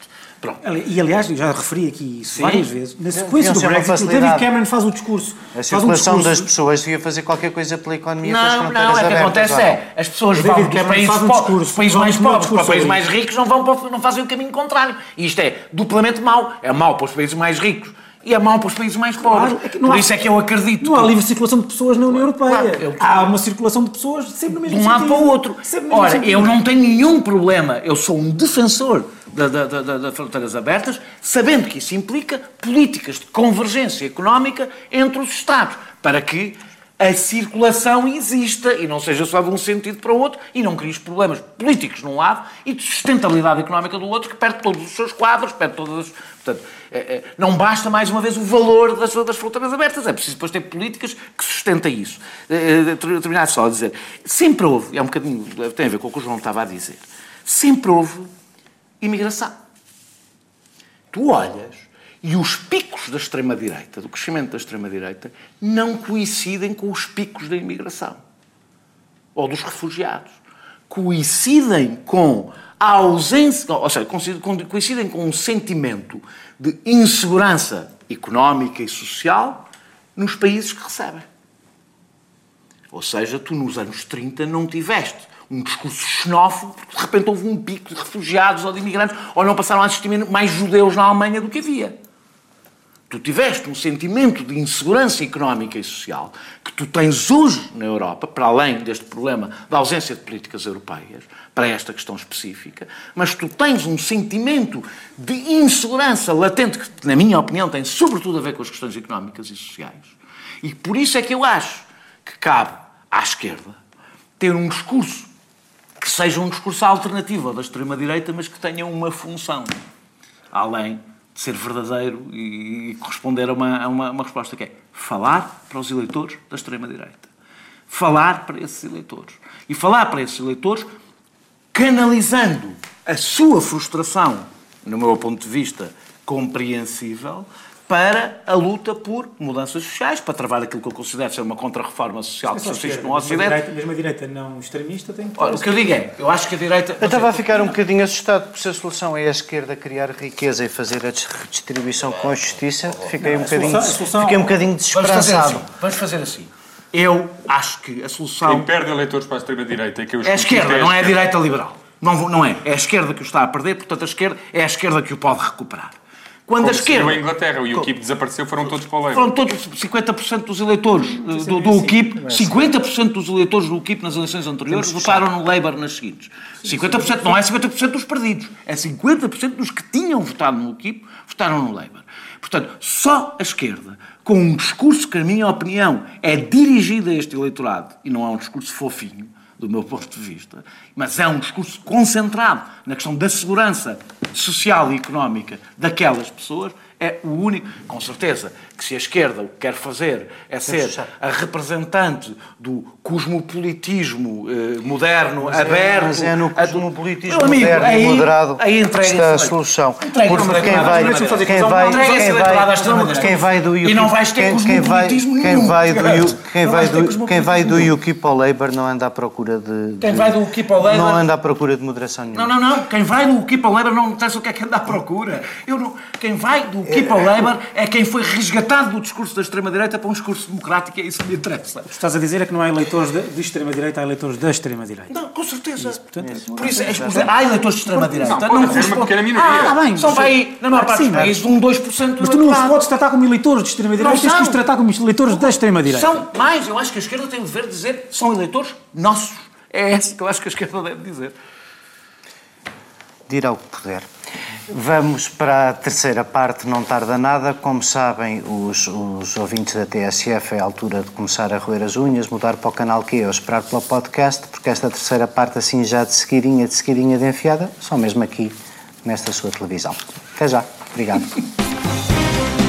Pronto. E aliás, eu já referi aqui isso Sim. várias vezes. Na sequência do Brexit, o. David Cameron faz o discurso. A faz um circulação discurso- das pessoas devia fazer qualquer coisa pela economia Não, não, é que acontece é, as pessoas vão dos Cameron países, faz um discurso, países mais pobres para países mais ricos, não, vão, para- não fazem o caminho contrário. E isto é duplamente mau. É mau para os países mais ricos e é mau para os países mais pobres. Claro, é que não Por há- isso é que eu acredito Não há livre circulação de pessoas na União Europeia. Claro, eu- Há uma circulação de pessoas sempre no de mesmo um lado sentido. para o outro. Sempre no mesmo Ora, sentido. eu não tenho nenhum problema, eu sou um defensor da, da, da, da- das fronteiras abertas, sabendo que isso implica políticas de convergência económica entre os Estados, para que a circulação exista e não seja só de um sentido para o outro e não crie problemas políticos num lado e de sustentabilidade económica do outro, que perde todos os seus quadros, perde todas as... Portanto, é, é, não basta, mais uma vez, o valor das, das fronteiras abertas, é preciso depois ter políticas que sustentem isso. É, terminar só a dizer, sempre houve, é um bocadinho, tem a ver com o que o João estava a dizer, sempre houve imigração. Tu olhas e os picos da extrema-direita, do crescimento da extrema-direita, não coincidem com os picos da imigração ou dos refugiados. Coincidem com a ausência, ou seja, coincidem com- um sentimento de insegurança económica e social nos países que recebem. Ou seja, tu nos anos 30 não tiveste um discurso xenófobo, porque de repente houve um pico de refugiados ou de imigrantes, ou não passaram a existir mais judeus na Alemanha do que havia. Tu tiveste um sentimento de insegurança económica e social que tu tens hoje na Europa, para além deste problema da ausência de políticas europeias, para esta questão específica, mas tu tens um sentimento de insegurança latente que, na minha opinião, tem sobretudo a ver com as questões económicas e sociais. E por isso é que eu acho que cabe à esquerda ter um discurso que seja um discurso alternativo ao da extrema-direita, mas que tenha uma função, além ser verdadeiro e corresponder a uma, a uma, uma resposta que é falar para os eleitores da extrema-direita. Falar para esses eleitores. E falar para esses eleitores canalizando a sua frustração, no meu ponto de vista compreensível, para a luta por mudanças sociais, para travar aquilo que eu considero ser uma contra-reforma social que esquerda, no Ocidente. direita- Mesmo a direita não extremista tem que... Ora, o que eu digo é, eu acho que a direita. Eu estava a ficar um bocadinho assustado por se a solução é a esquerda criar riqueza e fazer a redistribuição com a justiça. Fiquei um bocadinho, solução- a solução- fiquei um bocadinho Vamos fazer assim. desesperançado. Vamos fazer assim. Eu acho que a solução Quem perde eleitores para a extrema-direita e que eu é a esquerda, é não é a direita liberal. Não, não é. É a esquerda que o está a perder, portanto a esquerda é a esquerda que o pode recuperar. Quando Como a esquerda. em Inglaterra, o UKIP desapareceu, foram todos para o Labour. Foram todos 50% dos eleitores eh, do, do UKIP, 50% dos eleitores do UKIP nas eleições anteriores votaram no Labour nas seguintes. 50% não é 50% dos perdidos, é 50% dos que tinham votado no UKIP votaram no Labour. Portanto, só a esquerda, com um discurso que, na minha opinião, é dirigido a este eleitorado, e não é um discurso fofinho, do meu ponto de vista, mas é um discurso concentrado na questão da segurança social e económica daquelas pessoas, é o único. Com certeza que se a esquerda o que quer fazer é ser a representante do cosmopolitismo eh, moderno, aberto. Mas é no cosmopolitismo amigo, moderno aí- e moderado aí entrega está a solução. Porque quem vai, quem Não vai, quem vai, quem vai do E não vais ter cosmopolitismo quem nenhum, vai do quem vai do quem vai do UKIP ao Labour não anda à procura de, de- Quem vai do UKIP ao Labour- não anda à procura de moderação nenhuma. Não, não, não. Quem vai do UKIP ao Labour não interessa o que é que anda à procura. Eu não... Quem vai do UKIP ao Labour é quem foi resgatado do discurso da extrema-direita para um discurso democrático é isso que me interessa. O que estás a dizer é que não há eleitores de, de extrema-direita, há eleitores da extremadeira. Não, com certeza. portanto, é- Por isso, é, há eleitores de extrema-direita. Não, pode haver uma pequena minoria. Ah, bem, são aí, na maior Ah, parte sim, dos países, um 2% do Mas tu não os podes tratar como eleitores de extrema-direita, Não tens que os tratar como eleitores da extrema-direita. São mais, eu acho que a esquerda tem o dever de dizer são eleitores nossos. É esse que eu acho que a esquerda deve dizer. dirá o que puder. Vamos para a terceira parte, não tarda nada. Como sabem, os, os ouvintes da TSF é a altura de começar a roer as unhas, mudar para o canal Q ou esperar pelo podcast, porque esta terceira parte, assim já de seguidinha, de seguidinha de enfiada, só mesmo aqui, nesta sua televisão. Até já. Obrigado. [laughs]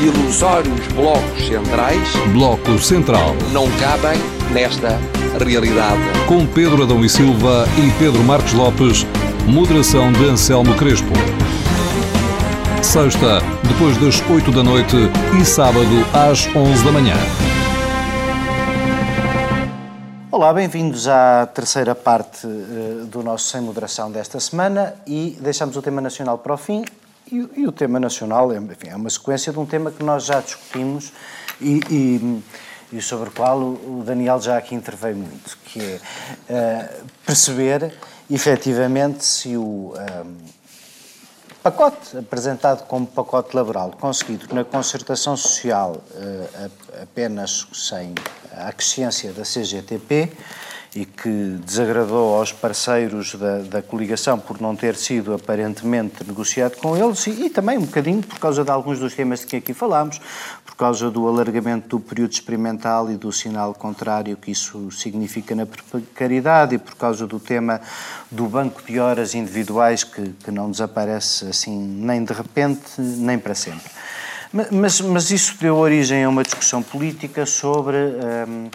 Ilusórios blocos centrais Bloco Central. não cabem nesta realidade. Com Pedro Adão e Silva e Pedro Marcos Lopes. Moderação de Anselmo Crespo. Sexta, depois das 8 da noite e sábado às 11 da manhã. Olá, bem-vindos à terceira parte eh, do nosso Sem Moderação desta semana e deixamos o tema nacional para o fim. E, e o tema nacional é, enfim, é uma sequência de um tema que nós já discutimos e, e- e sobre o qual o Daniel já aqui interveio muito, que é eh, perceber efetivamente se o eh, pacote apresentado como pacote laboral conseguido na concertação social a- apenas sem a aquiescência da CGTP e que desagradou aos parceiros da, da coligação por não ter sido aparentemente negociado com eles e, e também um bocadinho por causa de alguns dos temas de que aqui falámos, por causa do alargamento do período experimental e do sinal contrário que isso significa na precariedade e por causa do tema do banco de horas individuais que, que não desaparece assim nem de repente nem para sempre. Ma- Mas, mas isso deu origem a uma discussão política sobre hum,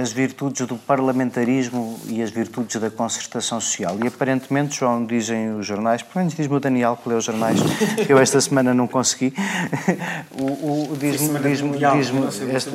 as virtudes do parlamentarismo e as virtudes da concertação social. E aparentemente, João, dizem os jornais, pelo menos diz-me o Daniel que lê os jornais, que [laughs] eu esta semana não consegui. O, o, diz-me, mundial, não jornais. esta-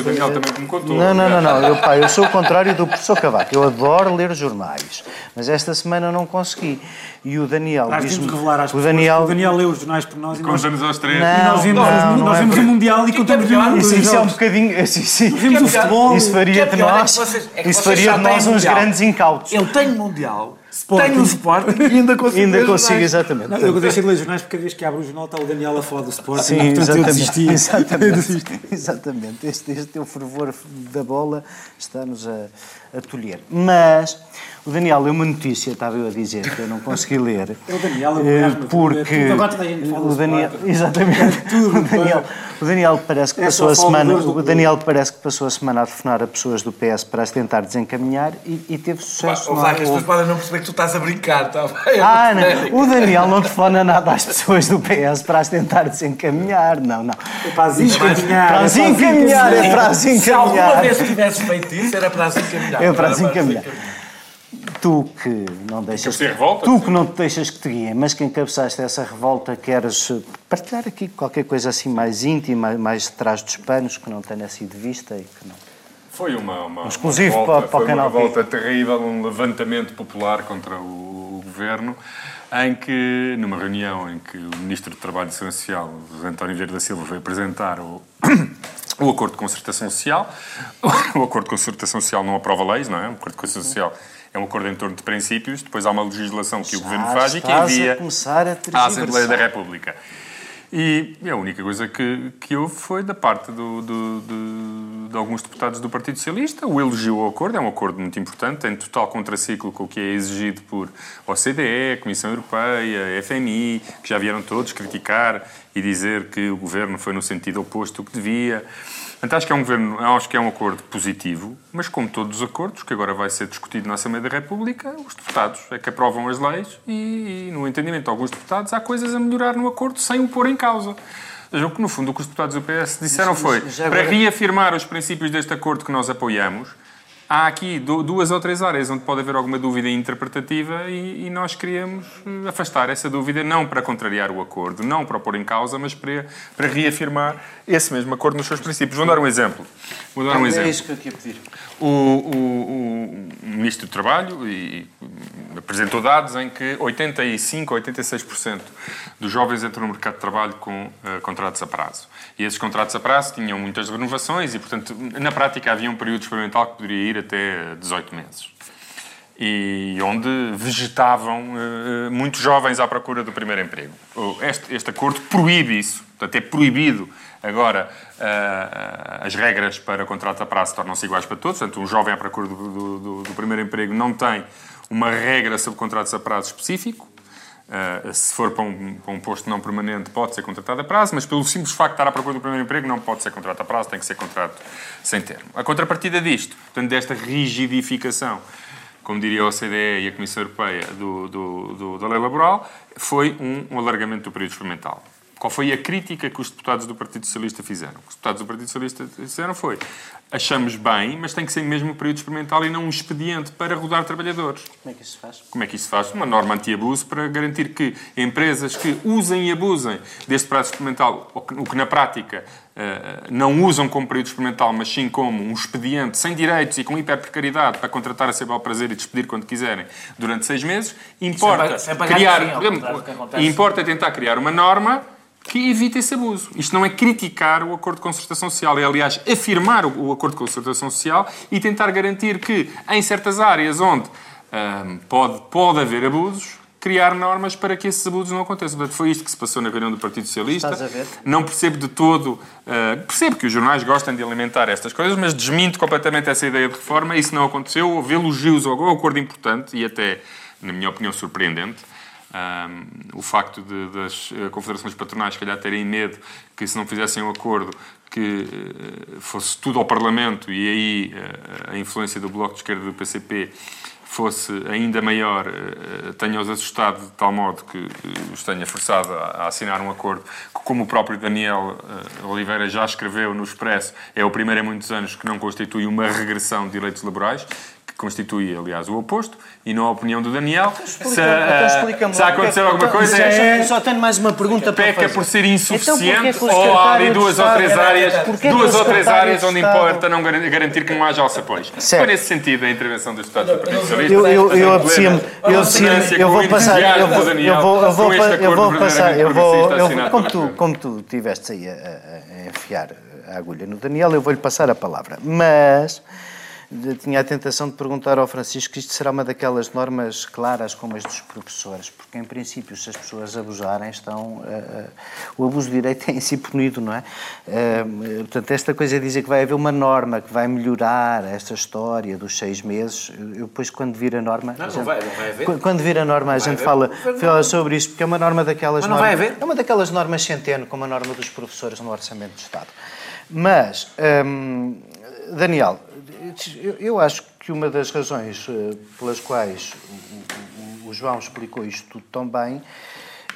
O Daniel também me contou. Não, não, não, não. Eu, pá, eu sou o contrário do professor Cavaco. Eu adoro ler jornais, mas esta semana não consegui. E o Daniel Nós diz-me. temos de revelar às o pessoas Daniel, que o Daniel lê os jornais por nós e nós, Conta-nos aos três. e nós vemos, não, não nós é vemos o. Mundial e contamos os Isso, isso é um bocadinho. [laughs] Isso, Vimos o futebol. Isso faria é de é nós, vocês- é que isso faria de nós uns Mundial. grandes incautos. Eu tenho Mundial, Sporting. tenho o Sporting e ainda consigo Ainda consigo, jornais. exatamente. Não, eu deixei de ler os jornais porque cada vez que abro o jornal está o Daniel a falar do Sporting. Sim, portanto eu exatamente. desisti. [laughs] [laughs] Eu Exatamente. exatamente. Este, este teu fervor da bola está-nos a, a tolher. Mas o Daniel leu uma notícia, estava eu a dizer, que eu não consegui ler. [laughs] É o Daniel, eu eh, porque o Daniel, [laughs] exatamente, [laughs] tudo, o Daniel, o Daniel parece que É passou a semana, o. Daniel parece que passou a semana a telefonar a pessoas do PS para as tentar desencaminhar e, e teve sucesso. É? que as pessoas podem não perceber que tu estás a brincar, está bem? Ah, não. O Daniel não telefona nada às pessoas do PS para as tentar desencaminhar. Não, não. É para as encaminhar. Para as encaminhar, é para as Se alguma encaminhar. vez tivesses feito isso, era para as encaminhar. É para as encaminhar. Tu que não deixas. Revolta, Tu que não te deixas que te guiem, mas que encabeçaste essa revolta, queres eh, partilhar aqui qualquer coisa assim mais íntima, mais de trás dos panos, que não tenha sido vista e que não. Foi uma, uma, Um exclusivo uma para- revolta, para o foi canal uma revolta terrível, um levantamento popular contra o, o governo, em que, numa reunião em que o Ministro do Trabalho e Social, José António Vieira da Silva, veio apresentar o, [coughs] o Acordo de Concertação Social. [coughs] O Acordo de Concertação Social não aprova leis, não é? O Acordo de Concertação Social é um acordo em torno de princípios, depois há uma legislação que o Governo faz e que envia à Assembleia da República. E a única coisa que, que houve foi da parte do- do- de, de alguns deputados do Partido Socialista o elogio ao acordo, é um acordo muito importante, em total contraciclo com o que é exigido por OCDE, Comissão Europeia, FMI, que já vieram todos criticar e dizer que o governo foi no sentido oposto do que devia. Portanto, acho que é um governo, acho que é um acordo positivo, mas como todos os acordos, que agora vai ser discutido na Assembleia da República, os deputados é que aprovam as leis e, e, no entendimento de alguns deputados, há coisas a melhorar no acordo sem o pôr em causa. Vejam que, no fundo, o que os deputados do PS disseram Mas- foi, já para agora- reafirmar os princípios deste acordo que nós apoiamos, há aqui du- duas ou três áreas onde pode haver alguma dúvida interpretativa e, e nós queríamos eh, afastar essa dúvida, não para contrariar o acordo, não para o pôr em causa, mas para, para reafirmar esse mesmo acordo nos seus princípios. Vou dar um exemplo. Vou dar um É exemplo. isso que eu te ia pedir. O, o- o Ministro do Trabalho e, apresentou dados em que 85% ou 86% dos jovens entram no mercado de trabalho com eh, contratos a prazo. E esses contratos a prazo tinham muitas renovações e, portanto, na prática havia um período experimental que poderia ir até 18 meses. E onde vegetavam eh, muitos jovens à procura do primeiro emprego. Este, este acordo proíbe isso. Portanto, é proibido agora ah, as regras para contratos a prazo tornam-se iguais para todos. Portanto, um jovem à procura do- do- do primeiro emprego não tem uma regra sobre contratos a prazo específico. Uh, se for para um, para um posto não permanente, pode ser contratado a prazo, mas pelo simples facto de estar à procura do primeiro emprego, não pode ser contrato a prazo, tem que ser contrato sem termo. A contrapartida disto, portanto, desta rigidificação, como diria a OCDE e a Comissão Europeia do, do- do- da lei laboral, foi um, um alargamento do período experimental. Qual foi a crítica que os deputados do Partido Socialista fizeram? O que os deputados do Partido Socialista fizeram foi achamos bem, mas tem que ser mesmo um período experimental e não um expediente para rodar trabalhadores. Como é que isso se faz? Como é que isso se faz? Uma norma anti-abuso para garantir que empresas que usem e abusem deste prazo experimental, o que, na prática eh, não usam como período experimental, mas sim como um expediente sem direitos e com hiperprecariedade para contratar a seu bel prazer e despedir quando quiserem durante seis meses, importa sem pagar criar, importa tentar criar uma norma que evite esse abuso. Isto não é criticar o acordo de concertação social, é, aliás, afirmar o, acordo de concertação social e tentar garantir que, em certas áreas onde pode, pode haver abusos, criar normas para que esses abusos não aconteçam. Portanto, foi isto que se passou na reunião do Partido Socialista. Estás a ver? Não percebo de todo. ah, percebo que os jornais gostam de alimentar estas coisas, mas desminto completamente essa ideia de reforma. Isso não aconteceu. Houve elogios ao acordo importante e até, na minha opinião, surpreendente. Um, o facto de, das eh, confederações patronais, se calhar, terem medo que, se não fizessem um acordo, que eh, fosse tudo ao Parlamento e aí eh, a influência do Bloco de Esquerda do PCP fosse ainda maior, tenha-os assustado de tal modo que, os tenha forçado a, assinar um acordo que, como o próprio Daniel Oliveira já escreveu no Expresso, é o primeiro em muitos anos que não constitui uma regressão de direitos laborais, que constitui, aliás, o oposto, e não a opinião do Daniel. Se, Então eh, explica-me se aconteceu alguma coisa, só- é, Só tenho mais uma pergunta para peca fazer. por ser Então, insuficiente que o ou há ali duas ou Estado- três áreas, duas ou três áreas de onde Estado- importa não gar- garantir que não haja alça apoios. Certo. Foi nesse sentido a intervenção dos deputados do Partido Socialista. Eu, eu, eu apetecia-me, eu apetecia-me, eu vou passar, eu vou, eu vou, eu vou, eu vou passar, eu vou, eu vou como tu, como tu tiveste aí a, a- a enfiar a agulha no Daniel, eu vou-lhe passar a palavra. Mas tinha a tentação de perguntar ao Francisco que isto será uma daquelas normas claras como as dos professores, porque em princípio se as pessoas abusarem estão... Uh, uh, o abuso de direito é em si punido, não é? Uh, portanto, esta coisa de dizer que vai haver uma norma que vai melhorar esta história dos seis meses, eu depois quando vir a norma... Não, a não, vai, não vai haver. Quando vir a norma a gente fala, fala sobre isto, porque é uma norma daquelas Mas não normas... vai haver? É uma daquelas normas centeno, como a norma dos professores no Orçamento de Estado. Mas, hum, Daniel, eu, acho que uma das razões eh, pelas quais o João explicou isto tudo tão bem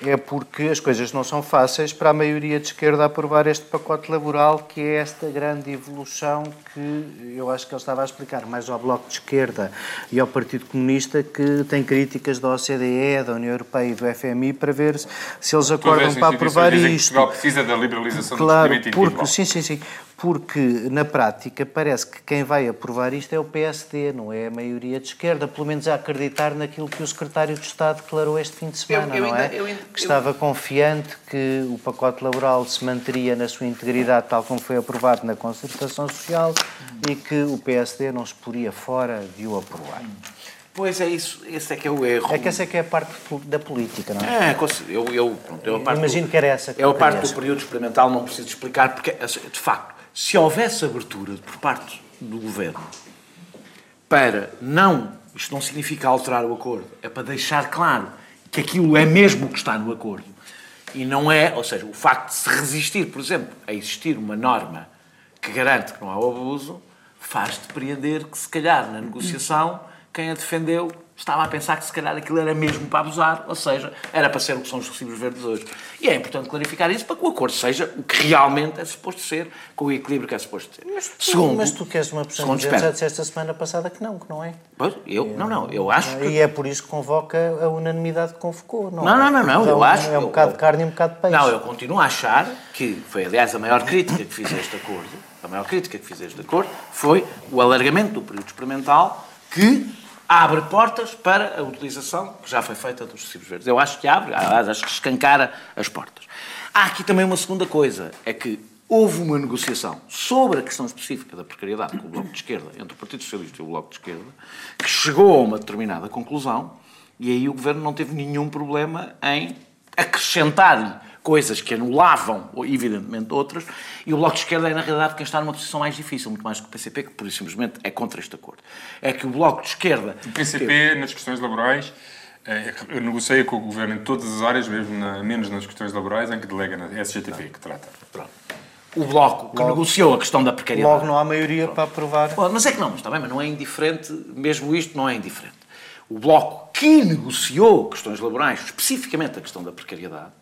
é porque as coisas não são fáceis para a maioria de esquerda aprovar este pacote laboral, que é esta grande evolução que eu acho que ele estava a explicar, mais ao Bloco de Esquerda e ao Partido Comunista, que tem críticas da OCDE, da União Europeia e do FMI para ver se eles acordam para aprovar isto. Portugal precisa da liberalização Claro, do porque, sim, sim, sim. Porque, na prática, parece que quem vai aprovar isto é o PSD, não é a maioria de esquerda, pelo menos a acreditar naquilo que o secretário de Estado declarou este fim de semana, Eu- eu não ainda- é? eu ainda- que estava confiante que o pacote laboral se manteria na sua integridade, tal como foi aprovado na concertação social, e que o PSD não se poria fora de o aprovar. Pois é isso, esse é que é o erro. É que essa é que é a parte da política, não é? É, eu, eu, pronto, eu a parte Imagino que era essa que É a eu parte do período experimental, não preciso explicar, porque, de facto, se houvesse abertura por parte do governo para não, isto não significa alterar o acordo, é para deixar claro que aquilo é mesmo o que está no acordo. E não é, ou seja, o facto de se resistir, por exemplo, a existir uma norma que garante que não há o abuso, faz depreender que, se calhar, na negociação, quem a defendeu estava a pensar que, se calhar, aquilo era mesmo para abusar, ou seja, era para ser o que são os recibos verdes hoje. E é importante clarificar isso para que o acordo seja o que realmente é suposto ser, com o equilíbrio que é suposto ser. Mas tu, Segundo, mas tu queres uma pessoa de já disseste a semana passada que não, que não é. Pois, eu, não, não, eu acho que E é por isso que convoca a unanimidade que convocou, não Não, é? não, não, não, eu Então, acho- É um eu- bocado de carne e um bocado de peixe. Não, eu continuo a achar que foi, aliás, a maior crítica que fiz a este acordo, a maior crítica que fiz a este acordo foi o alargamento do período experimental que abre portas para a utilização que já foi feita dos recibos verdes. Eu acho que abre, acho que escancara as portas. Há aqui também uma segunda coisa, é que houve uma negociação sobre a questão específica da precariedade com o Bloco de Esquerda, entre o Partido Socialista e o Bloco de Esquerda, que chegou a uma determinada conclusão e aí o Governo não teve nenhum problema em acrescentar-lhe coisas que anulavam, ou, evidentemente, outras, e o Bloco de Esquerda é, na realidade, quem está numa posição mais difícil, muito mais que o PCP, que, por isso, simplesmente, é contra este acordo. É que o Bloco de Esquerda... O PCP, nas questões laborais, eh, negocia com o governo em todas as áreas, mesmo na- menos nas questões laborais, em que delega na SGTP, que trata. O Bloco que negociou a questão da precariedade. Logo não há maioria para aprovar. Bom, mas é que não, mas está bem, mas não é indiferente, mesmo isto não é indiferente. O Bloco que negociou questões laborais, especificamente a questão da precariedade,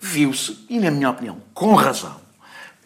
viu-se, e na minha opinião, com razão,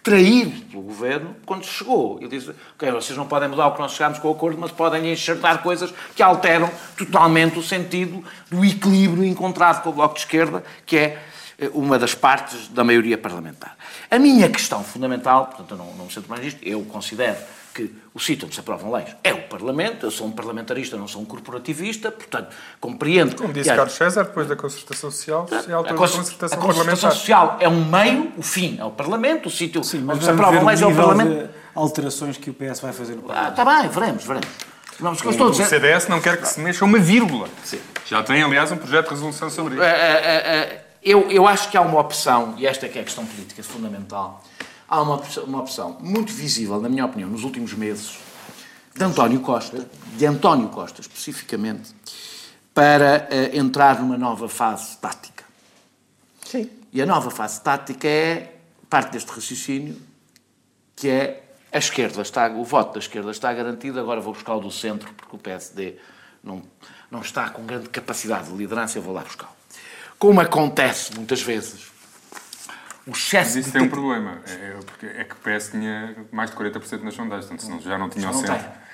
traído pelo Governo quando chegou. Ele disse, ok, vocês não podem mudar o que nós chegámos com o acordo, mas podem enxertar coisas que alteram totalmente o sentido do equilíbrio encontrado com o Bloco de Esquerda, que é eh, uma das partes da maioria parlamentar. A minha questão fundamental, portanto, eu não, não me centro mais nisto, eu considero que o sítio onde se aprovam leis é o Parlamento, eu sou um parlamentarista, não sou um corporativista, portanto, compreendo... Como disse Carlos César, depois da concertação social, se a a concertação a concertação social é um meio, o fim é o Parlamento, o sítio Sim, onde se aprovam leis o é o Parlamento. alterações que o PS vai fazer no Ah, Parlamento. está bem, veremos, veremos. Não, o dizer... CDS não quer que se mexa uma vírgula. Já tem, aliás, um projeto de resolução sobre isso. É, é, é, eu, eu acho que há uma opção, e esta é que é a questão política fundamental, há uma, opção- uma opção muito visível, na minha opinião, nos últimos meses, de António Costa, de António Costa especificamente, para eh, entrar numa nova fase tática. Sim. E a nova fase tática é parte deste raciocínio, que é a esquerda está, o voto da esquerda está garantido, agora vou buscar o do centro, porque o PSD não, não está com grande capacidade de liderança, eu vou lá buscar. Como acontece muitas vezes, o excesso Mas isso de tem um problema, é, é porque é que o PS tinha mais de 40% nas sondagens, portanto, já não tinha Já o centro. tem.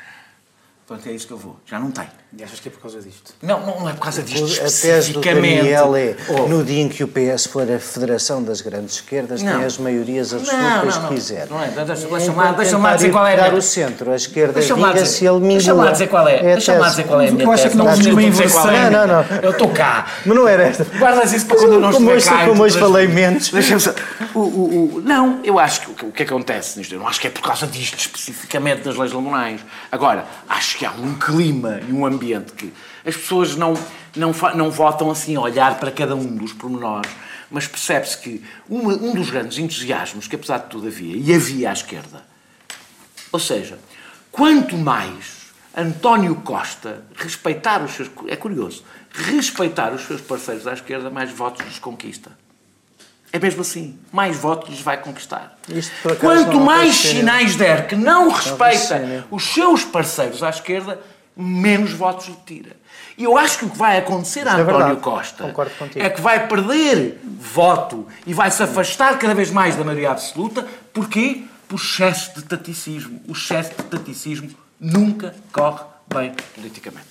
Portanto, é isso que eu vou. Já não tem. E achas que é por causa disto? Não, não, não é por causa disto A tese do. Daniel é, Oh. no dia em que o PS for a Federação das Grandes Esquerdas, Não. tem as maiorias Não, absolutas não, não. que quiser. Não é, deixa- deixa-me lá- deixa-me lá dizer qual é o centro, a esquerda Deixa-me lá vinga-se dizer- ele mingua. deixa-me lá dizer qual é. Deixa-me lá dizer qual é a minha é que tese. não houve Não, nenhuma não qual é. inversão. Não, não. Eu estou cá. Mas não era esta. Guardas isso para quando eu não Como estiver cá. como hoje falei menos. Deixa-me só- o, o, o- Não, eu acho que o, que o que acontece nisto, eu não acho que é por causa disto especificamente das leis laborais. Agora, acho que há um clima e um ambiente que as pessoas não, não, não votam assim a olhar para cada um dos pormenores, mas percebe-se que uma- um dos grandes entusiasmos que apesar de tudo havia, e havia à esquerda, ou seja, quanto mais António Costa respeitar os seus. É curioso. Respeitar os seus parceiros à esquerda, mais votos lhes conquista. É mesmo assim. Mais votos lhes vai conquistar. Quanto não mais sinais der que não respeita raciocínio. os seus parceiros à esquerda, menos votos lhe tira. E eu acho que o que vai acontecer a Isso é António verdade. Costa é que vai perder voto e vai se afastar cada vez mais da maioria absoluta. Porquê? Por excesso de taticismo. O excesso de taticismo nunca corre bem politicamente.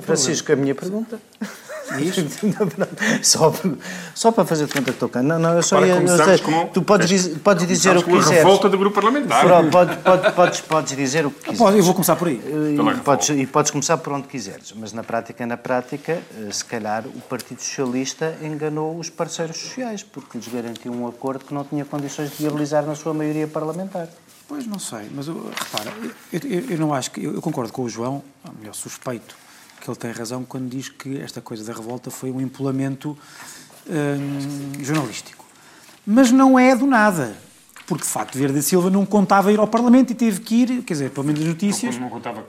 Francisco, a minha pergunta. [laughs] [laughs] Só, só para fazer de conta que estou cá. Não, não, eu só Para ia. eu sei, com- tu podes, dizer- podes dizer o que com a quiseres. revolta do grupo parlamentar. Pro- pode- pode- podes, podes dizer o que quiseres. Pode, eu vou começar por aí. E podes, e podes começar por onde quiseres, mas na prática, na prática, eh, se calhar o Partido Socialista enganou os parceiros sociais, porque lhes garantiu um acordo que não tinha condições de viabilizar na sua maioria parlamentar. Pois não sei, mas eu, repara, eu, eu- eu não acho que. Eu, eu concordo com o João, ou melhor, suspeito que ele tem razão quando diz que esta coisa da revolta foi um empolamento hum, jornalístico. Mas não é do nada. Porque, de facto, Verde Silva não contava ir ao Parlamento e teve que ir, quer dizer, pelo menos as notícias. Não contava.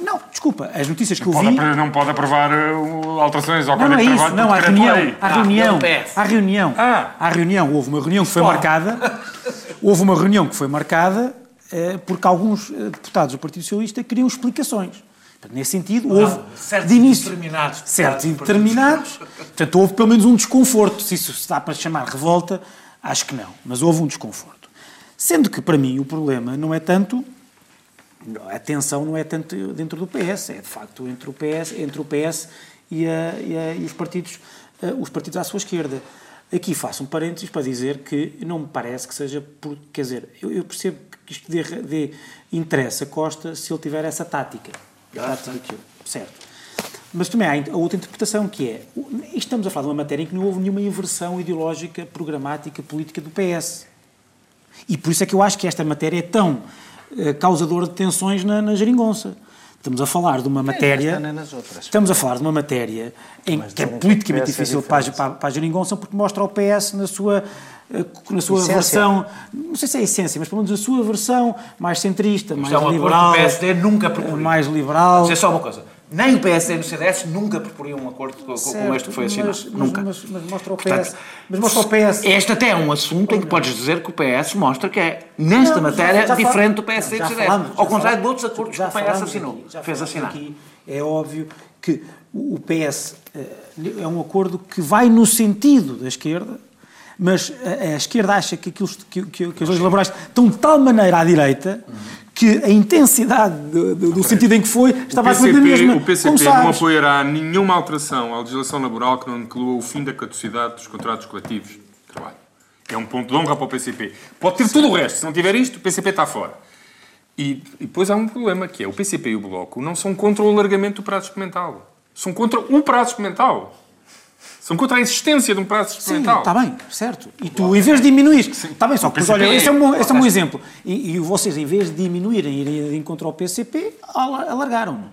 Não, desculpa, as notícias que eu Pode vi. apro- não pode aprovar uh, alterações ao Não, Código não é isso, não, à reunião, à reunião, à reunião, Ah. à reunião, houve uma reunião que foi marcada, [laughs] houve uma reunião que foi marcada eh, porque alguns eh, deputados do Partido Socialista queriam explicações. Nesse sentido, houve certos de início, determinados certos e determinados, [laughs] portanto, houve pelo menos um desconforto, se isso se dá para chamar revolta, acho que não, mas houve um desconforto. Sendo que, para mim, o problema não é tanto a tensão não é tanto dentro do PS, é de facto entre o PS, entre o PS e, a- e a- e os, partidos, eh, os partidos à sua esquerda. Aqui faço um parênteses para dizer que não me parece que seja por. Quer dizer, eu, eu percebo que isto dê, dê interesse a Costa se ele tiver essa tática. Eu, certo. Mas também há a outra interpretação que é: estamos a falar de uma matéria em que não houve nenhuma inversão ideológica, programática, política do PS. E por isso é que eu acho que esta matéria é tão eh, causadora de tensões na, na geringonça. Estamos a falar de uma matéria. nas outras. Estamos a falar de uma matéria em que é politicamente é difícil para, para, para a geringonça porque mostra o PS na sua, na sua Essência. versão, não sei se é a essência, mas pelo menos a sua versão mais centrista, mais Isto é um acordo liberal. que o PSD nunca propõe. Mais liberal. Vou dizer só uma coisa. Nem o PSD nem o CDS nunca proporiam um acordo com, com Certo, este que foi assinado. mas- nunca. Mas, mas mostra o PS. Portanto, mas mostra o PS. Este até é um assunto em que podes dizer que o PS mostra que é, nesta Não, matéria, já fal- diferente do PSD e já do CDS. falamos, Ao já contrário de outros acordos que já o PS assinou, aqui, já fez assinar. aqui. É óbvio que o o PS eh, é um acordo que vai no sentido da esquerda, mas a, a esquerda acha que, aquilo, que, que, que as leis laborais estão de tal maneira à direita que a intensidade do, do- do sentido em que foi estava a cometer PCP, mesmo. o PCP não apoiará nenhuma alteração à legislação laboral que não inclua o fim da caducidade dos contratos coletivos de trabalho. É um ponto de honra para o PCP. Pode ter tudo o resto. Se não tiver isto, o PCP está fora. E, e depois há um problema, que é o PCP e o Bloco não são contra o alargamento do prazo experimental. São contra o prazo experimental. São contra a existência de um prazo Sim, experimental. está bem, certo. E tu, em vez de diminuir, está bem, só que, O olha, PCP esse é um bom, esse é um bom exemplo. E, e vocês, em vez de diminuírem e irem de encontro ao PCP, ala- alargaram-no.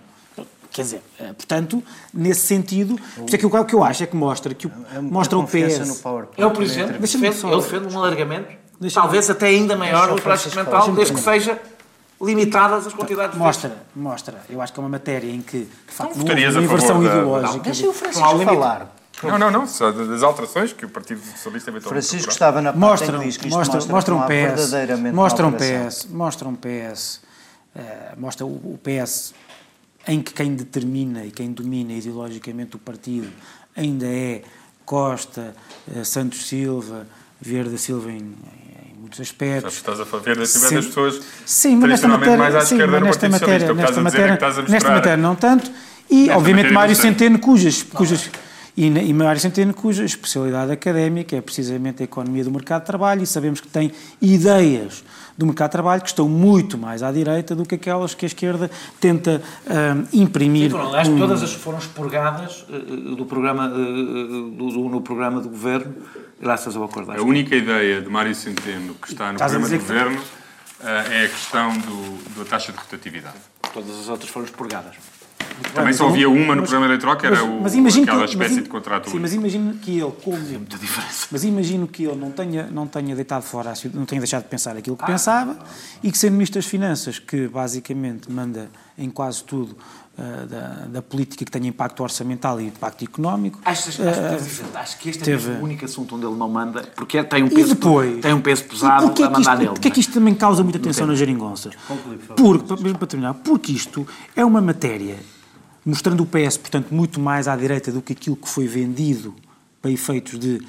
Quer dizer, eh, portanto, nesse sentido, por isso é que o que eu acho é que mostra que o, mostra o PS. no PowerPoint. Eu, por exemplo, defendo, eu defendo um alargamento, talvez até ainda maior do prazo experimental, desde que seja limitadas as quantidades de Mostra, mostra. Eu acho que é uma matéria em que, de facto, não houve inversão ideológica. Não, Deixa o Francisco falar. Não, não, não. Só das alterações que o Partido Socialista eventualmente Francisco estava na parte Mostram, que diz que isto mostram, mostra mostram que não há PS, uma alteração. PS, PS, eh, mostra o, o PS em que quem determina e quem domina ideologicamente o partido ainda é Costa, eh, Santos Silva, Vieira da Silva em, em muitos aspectos. Estás a ver das Sim. pessoas Sim, mas nesta matéria, mais à sim, esquerda mas no nesta Partido matéria, Socialista. O que nesta é matéria, estás a nesta matéria não tanto. E, Nesta obviamente, Mário. Centeno, cujas, cujas e, e Mário Centeno, cuja especialidade académica é precisamente a economia do mercado de trabalho e sabemos que tem ideias do mercado de trabalho que estão muito mais à direita do que aquelas que a esquerda tenta ah, imprimir. Foram, aliás, um- todas as foram expurgadas eh, do programa, eh, do, do- no programa do governo, graças ao acordo. A única ideia de Mário Centeno que está no programa do governo eh, é a questão do, da taxa de rotatividade. Todas as outras foram expurgadas. Também só havia uma no programa eleitoral, que era o, mas imagino aquela que, espécie mas, de contrato Sim, mas imagino que ele, como. muita diferença. Mas imagino que ele não tenha, não tenha deitado fora, a não tenha deixado de pensar aquilo que Ah. pensava e que, sendo Ministro das Finanças, que basicamente manda em quase tudo ah, da, da política que tenha impacto orçamental e impacto económico. Achas, acho, que acho que este é teve- mesmo o único assunto onde ele não manda, porque tem um peso, depois? tem um peso pesado porquê a é que mandar isto, nele. porquê é que isto também causa muita tensão na geringonça? Porque, pa- mesmo para terminar, porque isto é uma matéria, mostrando o PS, portanto, muito mais à direita do que aquilo que foi vendido para efeitos de,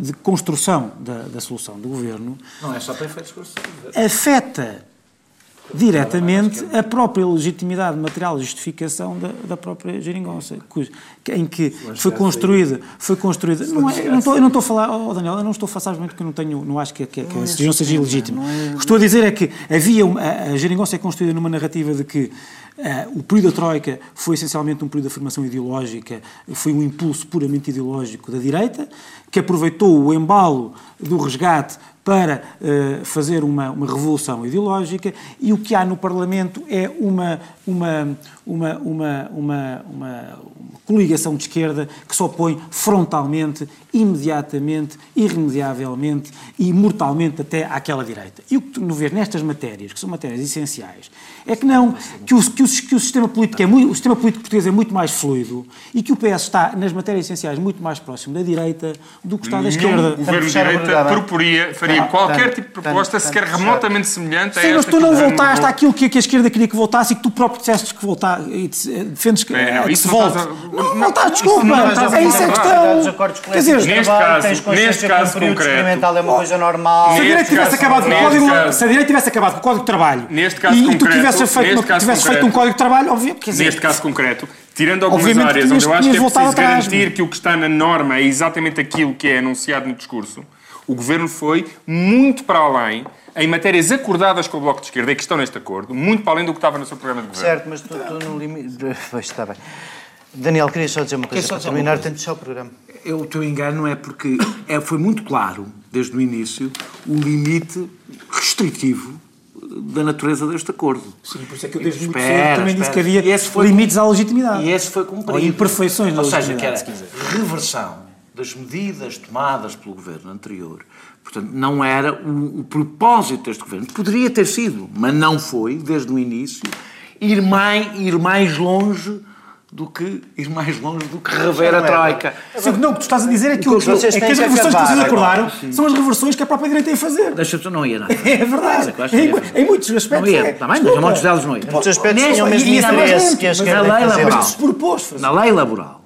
de construção da, da solução do governo, Não é só para efeitos construtivos. afeta diretamente a própria legitimidade material de justificação da, da própria geringonça, cujo- que- em que foi construída, foi construída, não é, eu não estou, eu não estou a falar, oh Daniel, eu não estou a falar porque eu não tenho, não acho que, que, que a geringonça seja ilegítima. O que estou a dizer é que havia, uma- a, a geringonça é construída numa narrativa de que eh, o período da Troika foi essencialmente um período de afirmação ideológica, foi um impulso puramente ideológico da direita, que aproveitou o embalo do resgate para eh, fazer uma, uma revolução ideológica e o que há no Parlamento é uma, uma, uma, uma, uma, uma coligação de esquerda que se opõe frontalmente, imediatamente, irremediavelmente e mortalmente até àquela direita. E o que tu não vês nestas matérias, que são matérias essenciais, é que não, que o, que o, que o sistema político é muito, o sistema político português é muito mais fluido e que o PS está, nas matérias essenciais, muito mais próximo da direita do que está da esquerda. governo de direita proporia, faria qualquer tipo de proposta sequer remotamente semelhante a Sim, mas tu que não voltaste àquilo que, que a esquerda queria que voltasse e que tu próprio disseste que voltar e te- defendes que, É, não, que isso se não volte. Não, não, isso desculpa. é isso. Dos questão. Quer dizer, Neste caso- neste que período concreto- experimental é uma coisa normal. se a direita tivesse acabado com o código, se a direita tivesse acabado com o código de trabalho e, tu tivesses feito, um código de trabalho, óbvio, quer dizer, Neste caso concreto, tirando algumas Obviamente áreas onde eu acho que é preciso atrás, garantir mas- que o que está na norma é exatamente aquilo que é anunciado no discurso, o Governo foi muito para além em matérias acordadas com o Bloco de Esquerda e que estão neste acordo, muito para além do que estava no seu programa de Governo. Certo, mas estou no limite. [laughs] Pois está bem. Daniel, queria só dizer uma coisa só para terminar, tento só o programa. Eu, o teu engano é porque é, foi muito claro, desde o início, o limite restritivo da natureza deste acordo. Sim, por isso é que eu desde muito cedo também disse que havia E esse foi limites à legitimidade. E esse foi cumprido. Ou imperfeições na Ou seja, que legitimidade, era reversão das medidas tomadas pelo governo anterior. Portanto, não era o, o propósito deste governo. Poderia ter sido, mas não foi, desde o início, ir mais, ir mais longe do que ir mais longe do que rever a troika. Sim, não, o que tu estás a dizer é que, o, Vocês é que as reversões que vocês acordaram agora. são as reversões que a própria direita ia fazer. Deixa-te, não ia nada. [laughs] É verdade. Que Em, em muitos aspectos. Não ia, é. bem, mas em muitos deles não ia. Muitos aspectos tinham mesmo interesse que a mas esquerda fazer. laboral. Mas propôs fazer. Na lei laboral,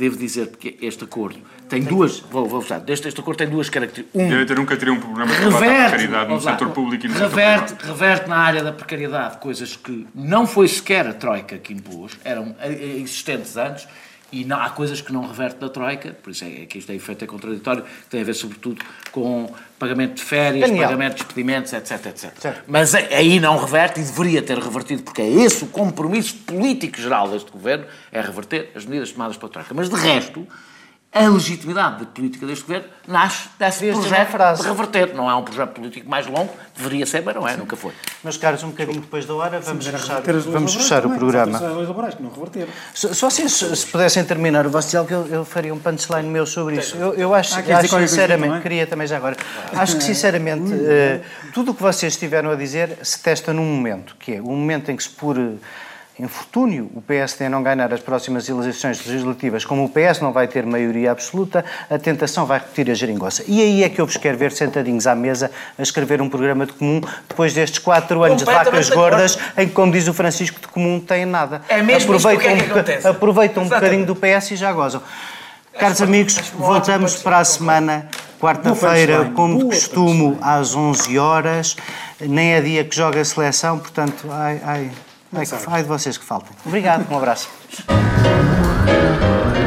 devo dizer que este acordo tem duas. Vou, vou usar. Este, este acordo tem duas características. Um, direita nunca teria um programa de combate à precariedade no setor público e no setor reverte, privado. reverte na área da precariedade coisas que não foi sequer a Troika que impôs, eram eh, existentes antes, e não- há coisas que não reverte da Troika, por isso é que isto é efeito é contraditório, que tem a ver sobretudo com pagamento de férias, Daniel. pagamento de despedimentos, etc, etc. Mas a- aí não reverte e deveria ter revertido, porque é esse o compromisso político geral deste governo, é reverter as medidas tomadas pela Troika. Mas de resto, a legitimidade da política deste governo nasce desse Devias uma projeto frase. de reverter. Não é um projeto político mais longo, deveria ser, mas não é, nunca foi. Meus caros, um bocadinho depois da hora, vamos fechar, vamos laborais fechar o também. programa. Só as leis laborais que não reverteram. Se, se pudessem terminar o vosso diálogo, eu, eu faria um punchline meu sobre isso. Eu, eu acho, Ah, acho sinceramente, também? queria também já agora, acho que sinceramente [laughs] eh, tudo o que vocês estiveram a dizer se testa num momento, que é o momento em que se por eh, infortúnio o PSD não ganhar as próximas eleições legislativas, como o PS não vai ter maioria absoluta, a tentação vai repetir a geringonça. E aí é que eu vos quero ver sentadinhos à mesa a escrever um programa de comum depois destes quatro anos de vacas gordas em que, como diz o Francisco, de comum tem nada. É mesmo isto, o que é que um aproveitam um bocadinho do PS e já gozam. Caros amigos, voltamos para a semana Quarta-feira, como de costume, às 11 horas. Nem é dia que joga a seleção, portanto, ai, ai, ai, que- ai de vocês que faltem. Obrigado, um abraço. [laughs]